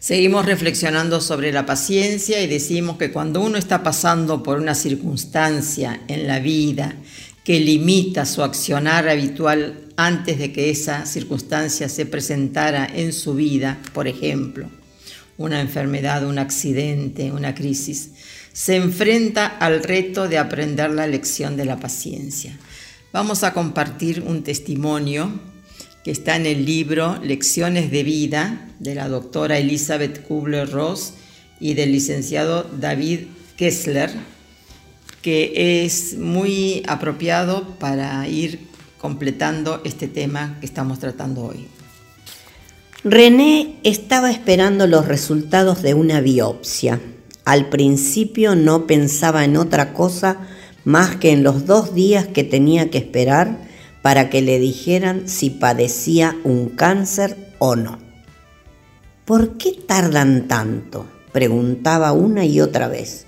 Seguimos reflexionando sobre la paciencia y decimos que cuando uno está pasando por una circunstancia en la vida que limita su accionar habitual antes de que esa circunstancia se presentara en su vida, por ejemplo, una enfermedad, un accidente, una crisis, se enfrenta al reto de aprender la lección de la paciencia. Vamos a compartir un testimonio que está en el libro Lecciones de Vida de la doctora Elizabeth Kubler-Ross y del licenciado David Kessler, que es muy apropiado para ir completando este tema que estamos tratando hoy. René estaba esperando los resultados de una biopsia. Al principio no pensaba en otra cosa más que en los dos días que tenía que esperar para que le dijeran si padecía un cáncer o no. ¿Por qué tardan tanto? preguntaba una y otra vez.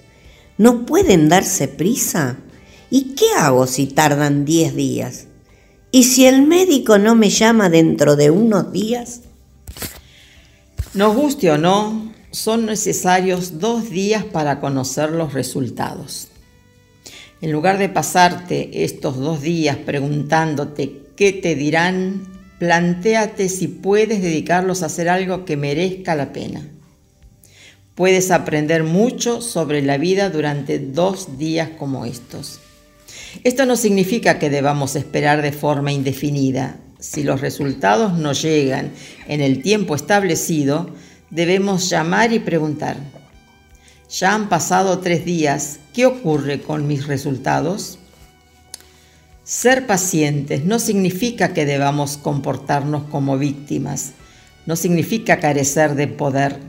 ¿No pueden darse prisa? ¿Y qué hago si tardan diez días? ¿Y si el médico no me llama dentro de unos días? Nos guste o no, son necesarios dos días para conocer los resultados. En lugar de pasarte estos dos días preguntándote qué te dirán, plantéate si puedes dedicarlos a hacer algo que merezca la pena. Puedes aprender mucho sobre la vida durante dos días como estos. Esto no significa que debamos esperar de forma indefinida. Si los resultados no llegan en el tiempo establecido, debemos llamar y preguntar, ya han pasado tres días. ¿Qué ocurre con mis resultados? Ser pacientes no significa que debamos comportarnos como víctimas. No significa carecer de poder,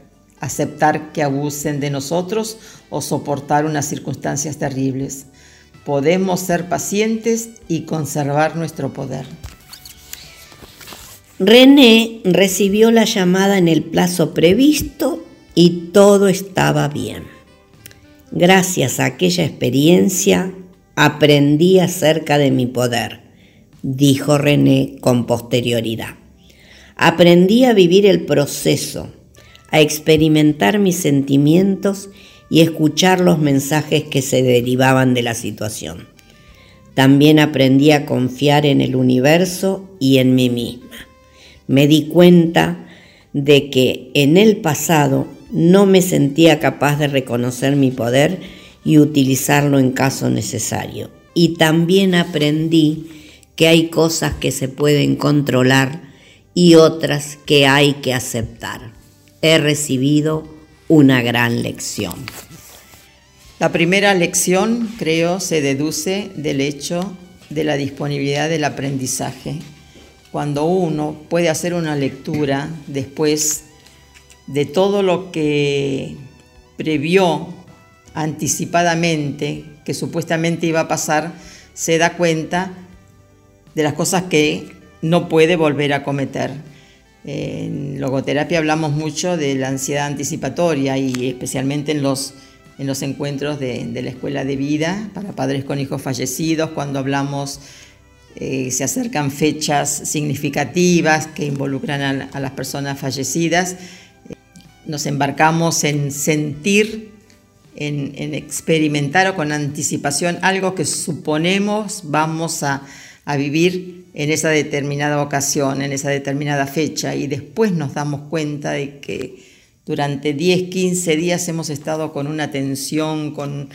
aceptar que abusen de nosotros o soportar unas circunstancias terribles. Podemos ser pacientes y conservar nuestro poder. René recibió la llamada en el plazo previsto y todo estaba bien. Gracias a aquella experiencia aprendí acerca de mi poder, dijo René con posterioridad. Aprendí a vivir el proceso, a experimentar mis sentimientos y escuchar los mensajes que se derivaban de la situación. También aprendí a confiar en el universo y en mí misma. Me di cuenta de que en el pasado no me sentía capaz de reconocer mi poder y utilizarlo en caso necesario. Y también aprendí que hay cosas que se pueden controlar y otras que hay que aceptar. He recibido una gran lección. La primera lección, creo, se deduce del hecho de la disponibilidad del aprendizaje. Cuando uno puede hacer una lectura después de todo lo que previó anticipadamente que supuestamente iba a pasar, se da cuenta de las cosas que no puede volver a cometer. En logoterapia hablamos mucho de la ansiedad anticipatoria y especialmente en los, en los encuentros de, la escuela de vida para padres con hijos fallecidos, cuando hablamos, eh, se acercan fechas significativas que involucran a, las personas fallecidas, nos embarcamos en sentir, en, en experimentar o con anticipación algo que suponemos vamos a, a vivir en esa determinada ocasión, en esa determinada fecha, y después nos damos cuenta de que durante 10, 15 días hemos estado con una tensión, con,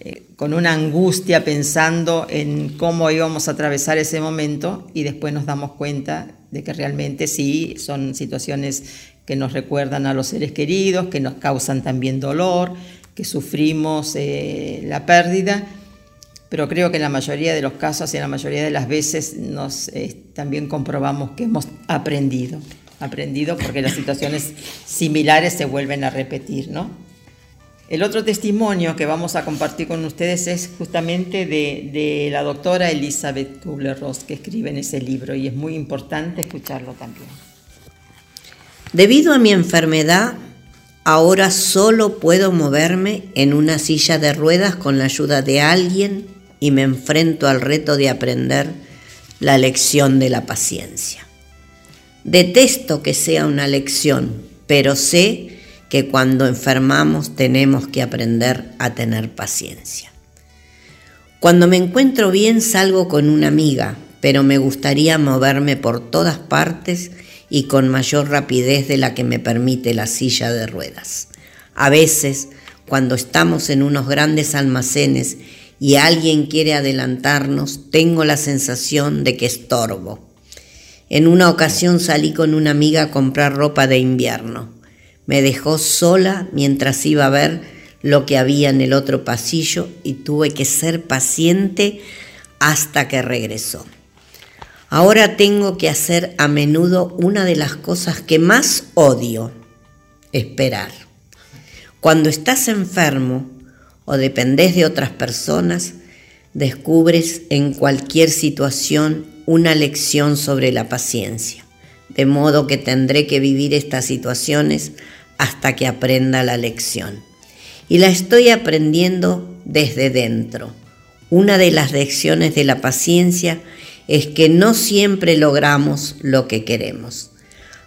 eh, con una angustia pensando en cómo íbamos a atravesar ese momento y después nos damos cuenta de que realmente sí, son situaciones que nos recuerdan a los seres queridos, que nos causan también dolor, que sufrimos eh, la pérdida pero creo que en la mayoría de los casos y en la mayoría de las veces nos eh, también comprobamos que hemos aprendido, aprendido porque las situaciones similares se vuelven a repetir, ¿no? El otro testimonio que vamos a compartir con ustedes es justamente de, la doctora Elizabeth Kubler-Ross que escribe en ese libro y es muy importante escucharlo también. Debido a mi enfermedad, ahora solo puedo moverme en una silla de ruedas con la ayuda de alguien y me enfrento al reto de aprender la lección de la paciencia. Detesto que sea una lección, pero sé que cuando enfermamos tenemos que aprender a tener paciencia. Cuando me encuentro bien salgo con una amiga, pero me gustaría moverme por todas partes y con mayor rapidez de la que me permite la silla de ruedas. A veces, cuando estamos en unos grandes almacenes y alguien quiere adelantarnos, tengo la sensación de que estorbo. En una ocasión salí con una amiga a comprar ropa de invierno. Me dejó sola mientras iba a ver lo que había en el otro pasillo y tuve que ser paciente hasta que regresó. Ahora tengo que hacer a menudo una de las cosas que más odio, esperar. Cuando estás enfermo, o dependes de otras personas, descubres en cualquier situación una lección sobre la paciencia, de modo que tendré que vivir estas situaciones hasta que aprenda la lección. Y la estoy aprendiendo desde dentro. Una de las lecciones de la paciencia es que no siempre logramos lo que queremos.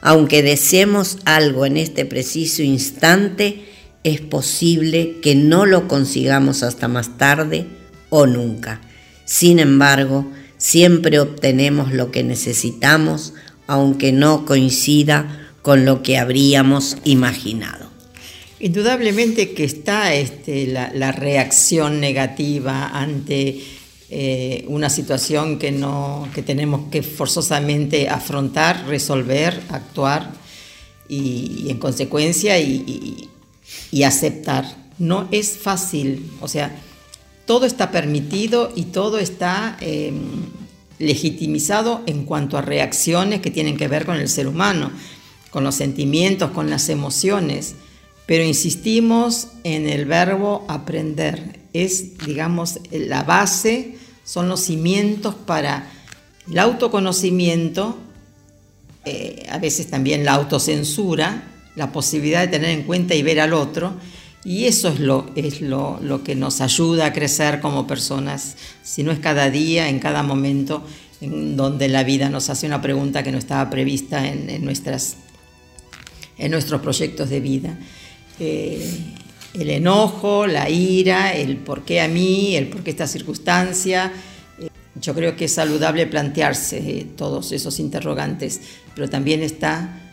Aunque deseemos algo en este preciso instante, es posible que no lo consigamos hasta más tarde o nunca. Sin embargo, siempre obtenemos lo que necesitamos, aunque no coincida con lo que habríamos imaginado. Indudablemente que está este, la, reacción negativa ante eh, una situación que, no, que tenemos que forzosamente afrontar, resolver, actuar y, en consecuencia y, aceptar. No es fácil, o sea, todo está permitido y todo está eh, legitimizado en cuanto a reacciones que tienen que ver con el ser humano, con los sentimientos, con las emociones, pero insistimos en el verbo aprender. Es, digamos, la base, son los cimientos para el autoconocimiento, eh, a veces también la autocensura, la posibilidad de tener en cuenta y ver al otro. Y eso es lo, es lo, lo que nos ayuda a crecer como personas, si no es cada día, en cada momento, en donde la vida nos hace una pregunta que no estaba prevista en, en nuestras, en nuestros proyectos de vida. Eh, el enojo, la ira, el por qué a mí, el por qué esta circunstancia. Yo creo que es saludable plantearse eh, todos esos interrogantes, pero también está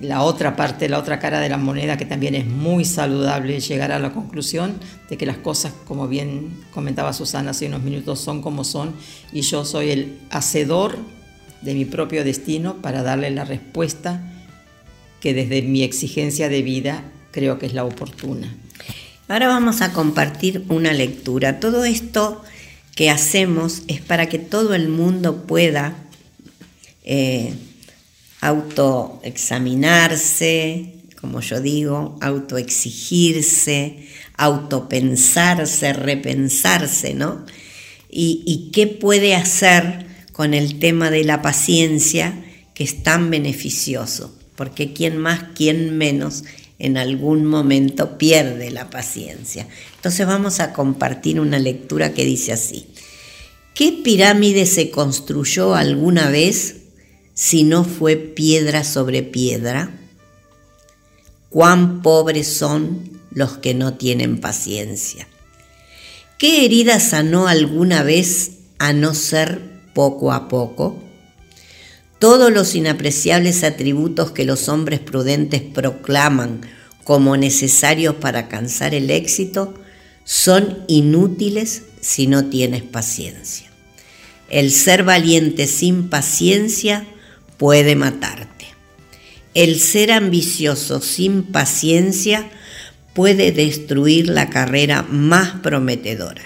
la otra parte, la otra cara de la moneda que también es muy saludable llegar a la conclusión de que las cosas, como bien comentaba Susana hace unos minutos, son como son y yo soy el hacedor de mi propio destino para darle la respuesta que desde mi exigencia de vida creo que es la oportuna. Ahora vamos a compartir una lectura. Todo esto que hacemos es para que todo el mundo pueda eh, autoexaminarse, como yo digo, autoexigirse, autopensarse, repensarse, ¿no? Y, y, qué puede hacer con el tema de la paciencia, que es tan beneficioso, porque quien más, quien menos, en algún momento pierde la paciencia. Entonces vamos a compartir una lectura que dice así. ¿Qué pirámide se construyó alguna vez si no fue piedra sobre piedra? Cuán pobres son los que no tienen paciencia. ¿Qué herida sanó alguna vez a no ser poco a poco? Todos los inapreciables atributos que los hombres prudentes proclaman como necesarios para alcanzar el éxito son inútiles si no tienes paciencia. El ser valiente sin paciencia puede matarte. El ser ambicioso sin paciencia puede destruir la carrera más prometedora.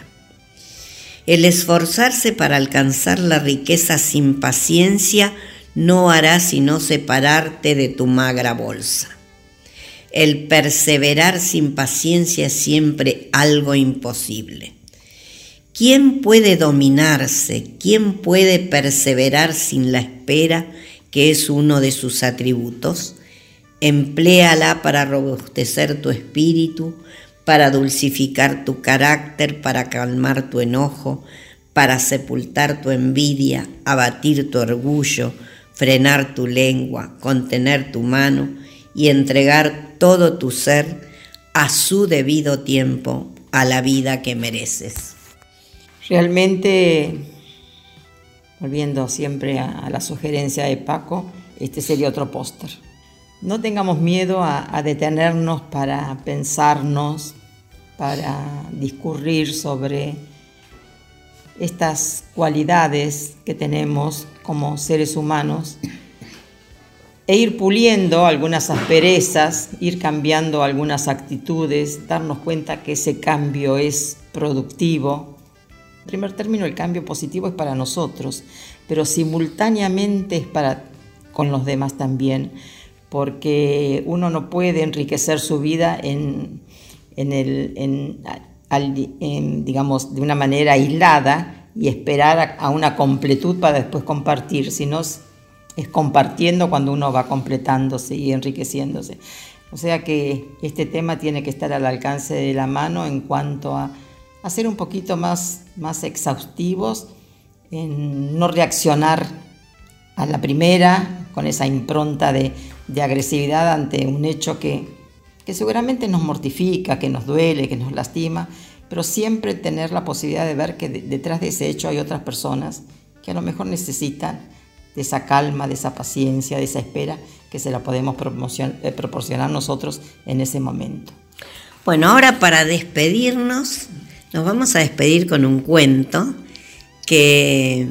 El esforzarse para alcanzar la riqueza sin paciencia no hará sino separarte de tu magra bolsa. El perseverar sin paciencia es siempre algo imposible. ¿Quién puede dominarse? ¿Quién puede perseverar sin la espera, que es uno de sus atributos? Empléala para robustecer tu espíritu, para dulcificar tu carácter, para calmar tu enojo, para sepultar tu envidia, abatir tu orgullo, frenar tu lengua, contener tu mano y entregar todo tu ser a su debido tiempo a la vida que mereces. Realmente, volviendo siempre a, a la sugerencia de Paco, este sería otro póster. No tengamos miedo a, a detenernos para pensarnos, para discurrir sobre estas cualidades que tenemos como seres humanos e ir puliendo algunas asperezas, ir cambiando algunas actitudes, darnos cuenta que ese cambio es productivo. En primer término, el cambio positivo es para nosotros, pero simultáneamente es para con los demás también, porque uno no puede enriquecer su vida en, en el, digamos, de una manera aislada y esperar a, a una completud para después compartir, sino es compartiendo cuando uno va completándose y enriqueciéndose. O sea que este tema tiene que estar al alcance de la mano en cuanto a, a ser un poquito más, más exhaustivos, en no reaccionar a la primera con esa impronta de, agresividad ante un hecho que, que seguramente nos mortifica, que nos duele, que nos lastima, pero siempre tener la posibilidad de ver que de- detrás de ese hecho hay otras personas que a lo mejor necesitan de esa calma, de esa paciencia, de esa espera, que se la podemos eh, proporcionar nosotros en ese momento. Bueno, ahora para despedirnos, nos vamos a despedir con un cuento que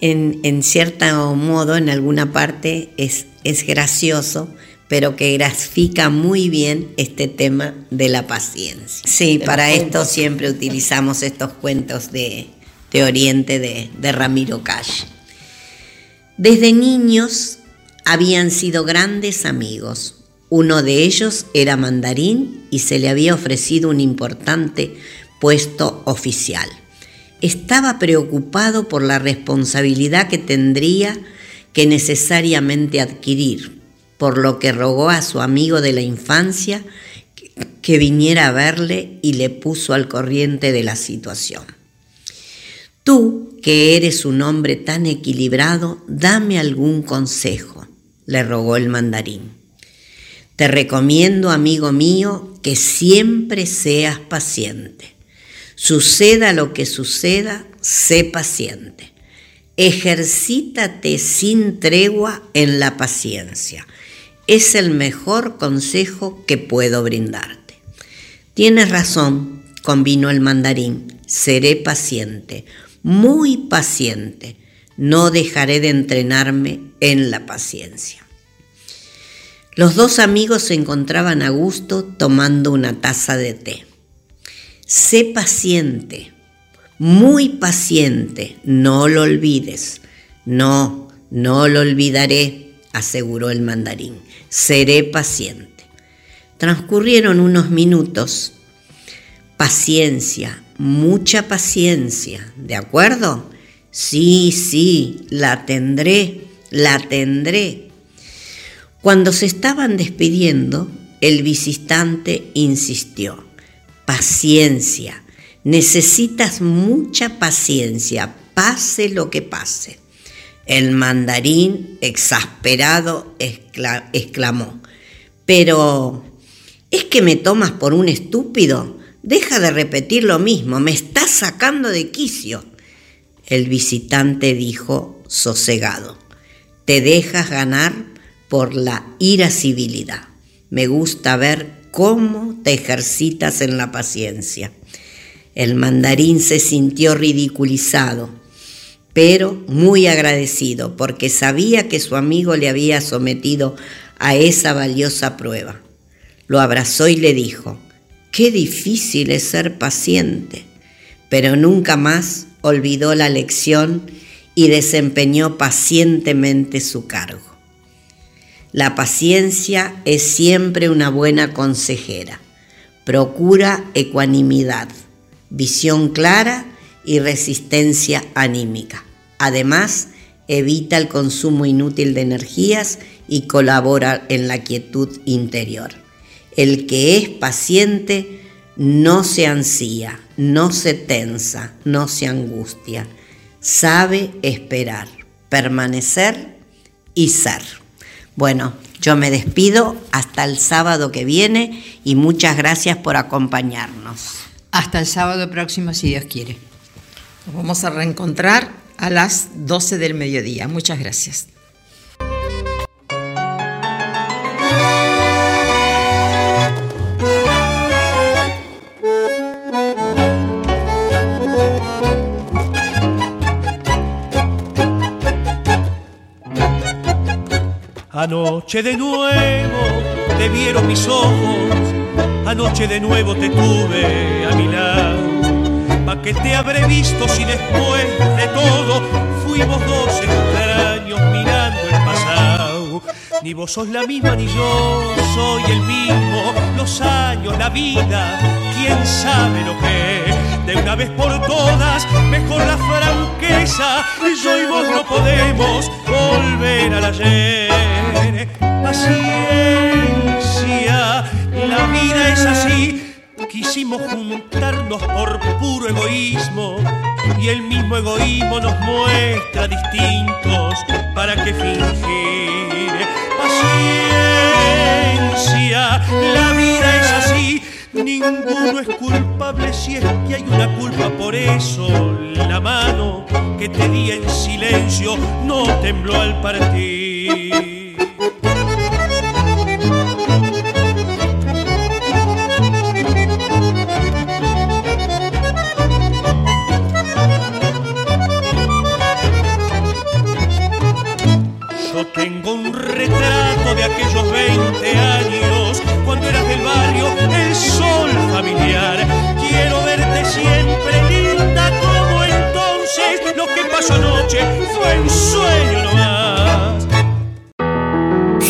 en, en cierto modo, en alguna parte, es, es gracioso, pero que grafica muy bien este tema de la paciencia. Sí, para esto siempre utilizamos estos cuentos de, de Oriente de, de Ramiro Cash. Desde niños habían sido grandes amigos. Uno de ellos era mandarín y se le había ofrecido un importante puesto oficial. Estaba preocupado por la responsabilidad que tendría que necesariamente adquirir, por lo que rogó a su amigo de la infancia que- viniera a verle y le puso al corriente de la situación. Tú, que eres un hombre tan equilibrado, dame algún consejo, le rogó el mandarín. Te recomiendo, amigo mío, que siempre seas paciente. Suceda lo que suceda, sé paciente. Ejercítate sin tregua en la paciencia. Es el mejor consejo que puedo brindarte. Tienes razón, convino el mandarín, seré paciente, muy paciente. No dejaré de entrenarme en la paciencia. Los dos amigos se encontraban a gusto tomando una taza de té. Sé paciente, muy paciente, no lo olvides. No, no lo olvidaré, aseguró el mandarín. Seré paciente. Transcurrieron unos minutos. Paciencia, mucha paciencia, ¿de acuerdo? Sí, sí, la tendré, la tendré. Cuando se estaban despidiendo, el visitante insistió, paciencia, necesitas mucha paciencia, pase lo que pase. El mandarín, exasperado, exclamó, pero ¿es que me tomas por un estúpido? Deja de repetir lo mismo, me estás sacando de quicio. El visitante dijo, sosegado, te dejas ganar por la irascibilidad. Me gusta ver cómo te ejercitas en la paciencia. El mandarín se sintió ridiculizado, pero muy agradecido porque sabía que su amigo le había sometido a esa valiosa prueba. Lo abrazó y le dijo, qué difícil es ser paciente, pero nunca más olvidó la lección y desempeñó pacientemente su cargo. La paciencia es siempre una buena consejera. Procura ecuanimidad, visión clara y resistencia anímica. Además, evita el consumo inútil de energías y colabora en la quietud interior. El que es paciente no se ansía, no se tensa, no se angustia, sabe esperar, permanecer y ser. Bueno, yo me despido hasta el sábado que viene y muchas gracias por acompañarnos. Hasta el sábado próximo, si Dios quiere. Nos vamos a reencontrar a las 12 del mediodía. Muchas gracias. Anoche de nuevo te vieron mis ojos, anoche de nuevo te tuve a mi lado. ¿Pa' que te habré visto si después de todo fuimos dos extraños mirando el pasado? Ni vos sos la misma ni yo soy el mismo, los años, la vida, quién sabe lo que de una vez por todas, mejor la franqueza, yo y vos no podemos volver al ayer. Paciencia, la vida es así, quisimos juntarnos por puro egoísmo y el mismo egoísmo nos muestra distintos, ¿para qué fingir? Paciencia, la vida es así Ninguno es culpable si es que hay una culpa, por eso la mano que te di en silencio no tembló al partir.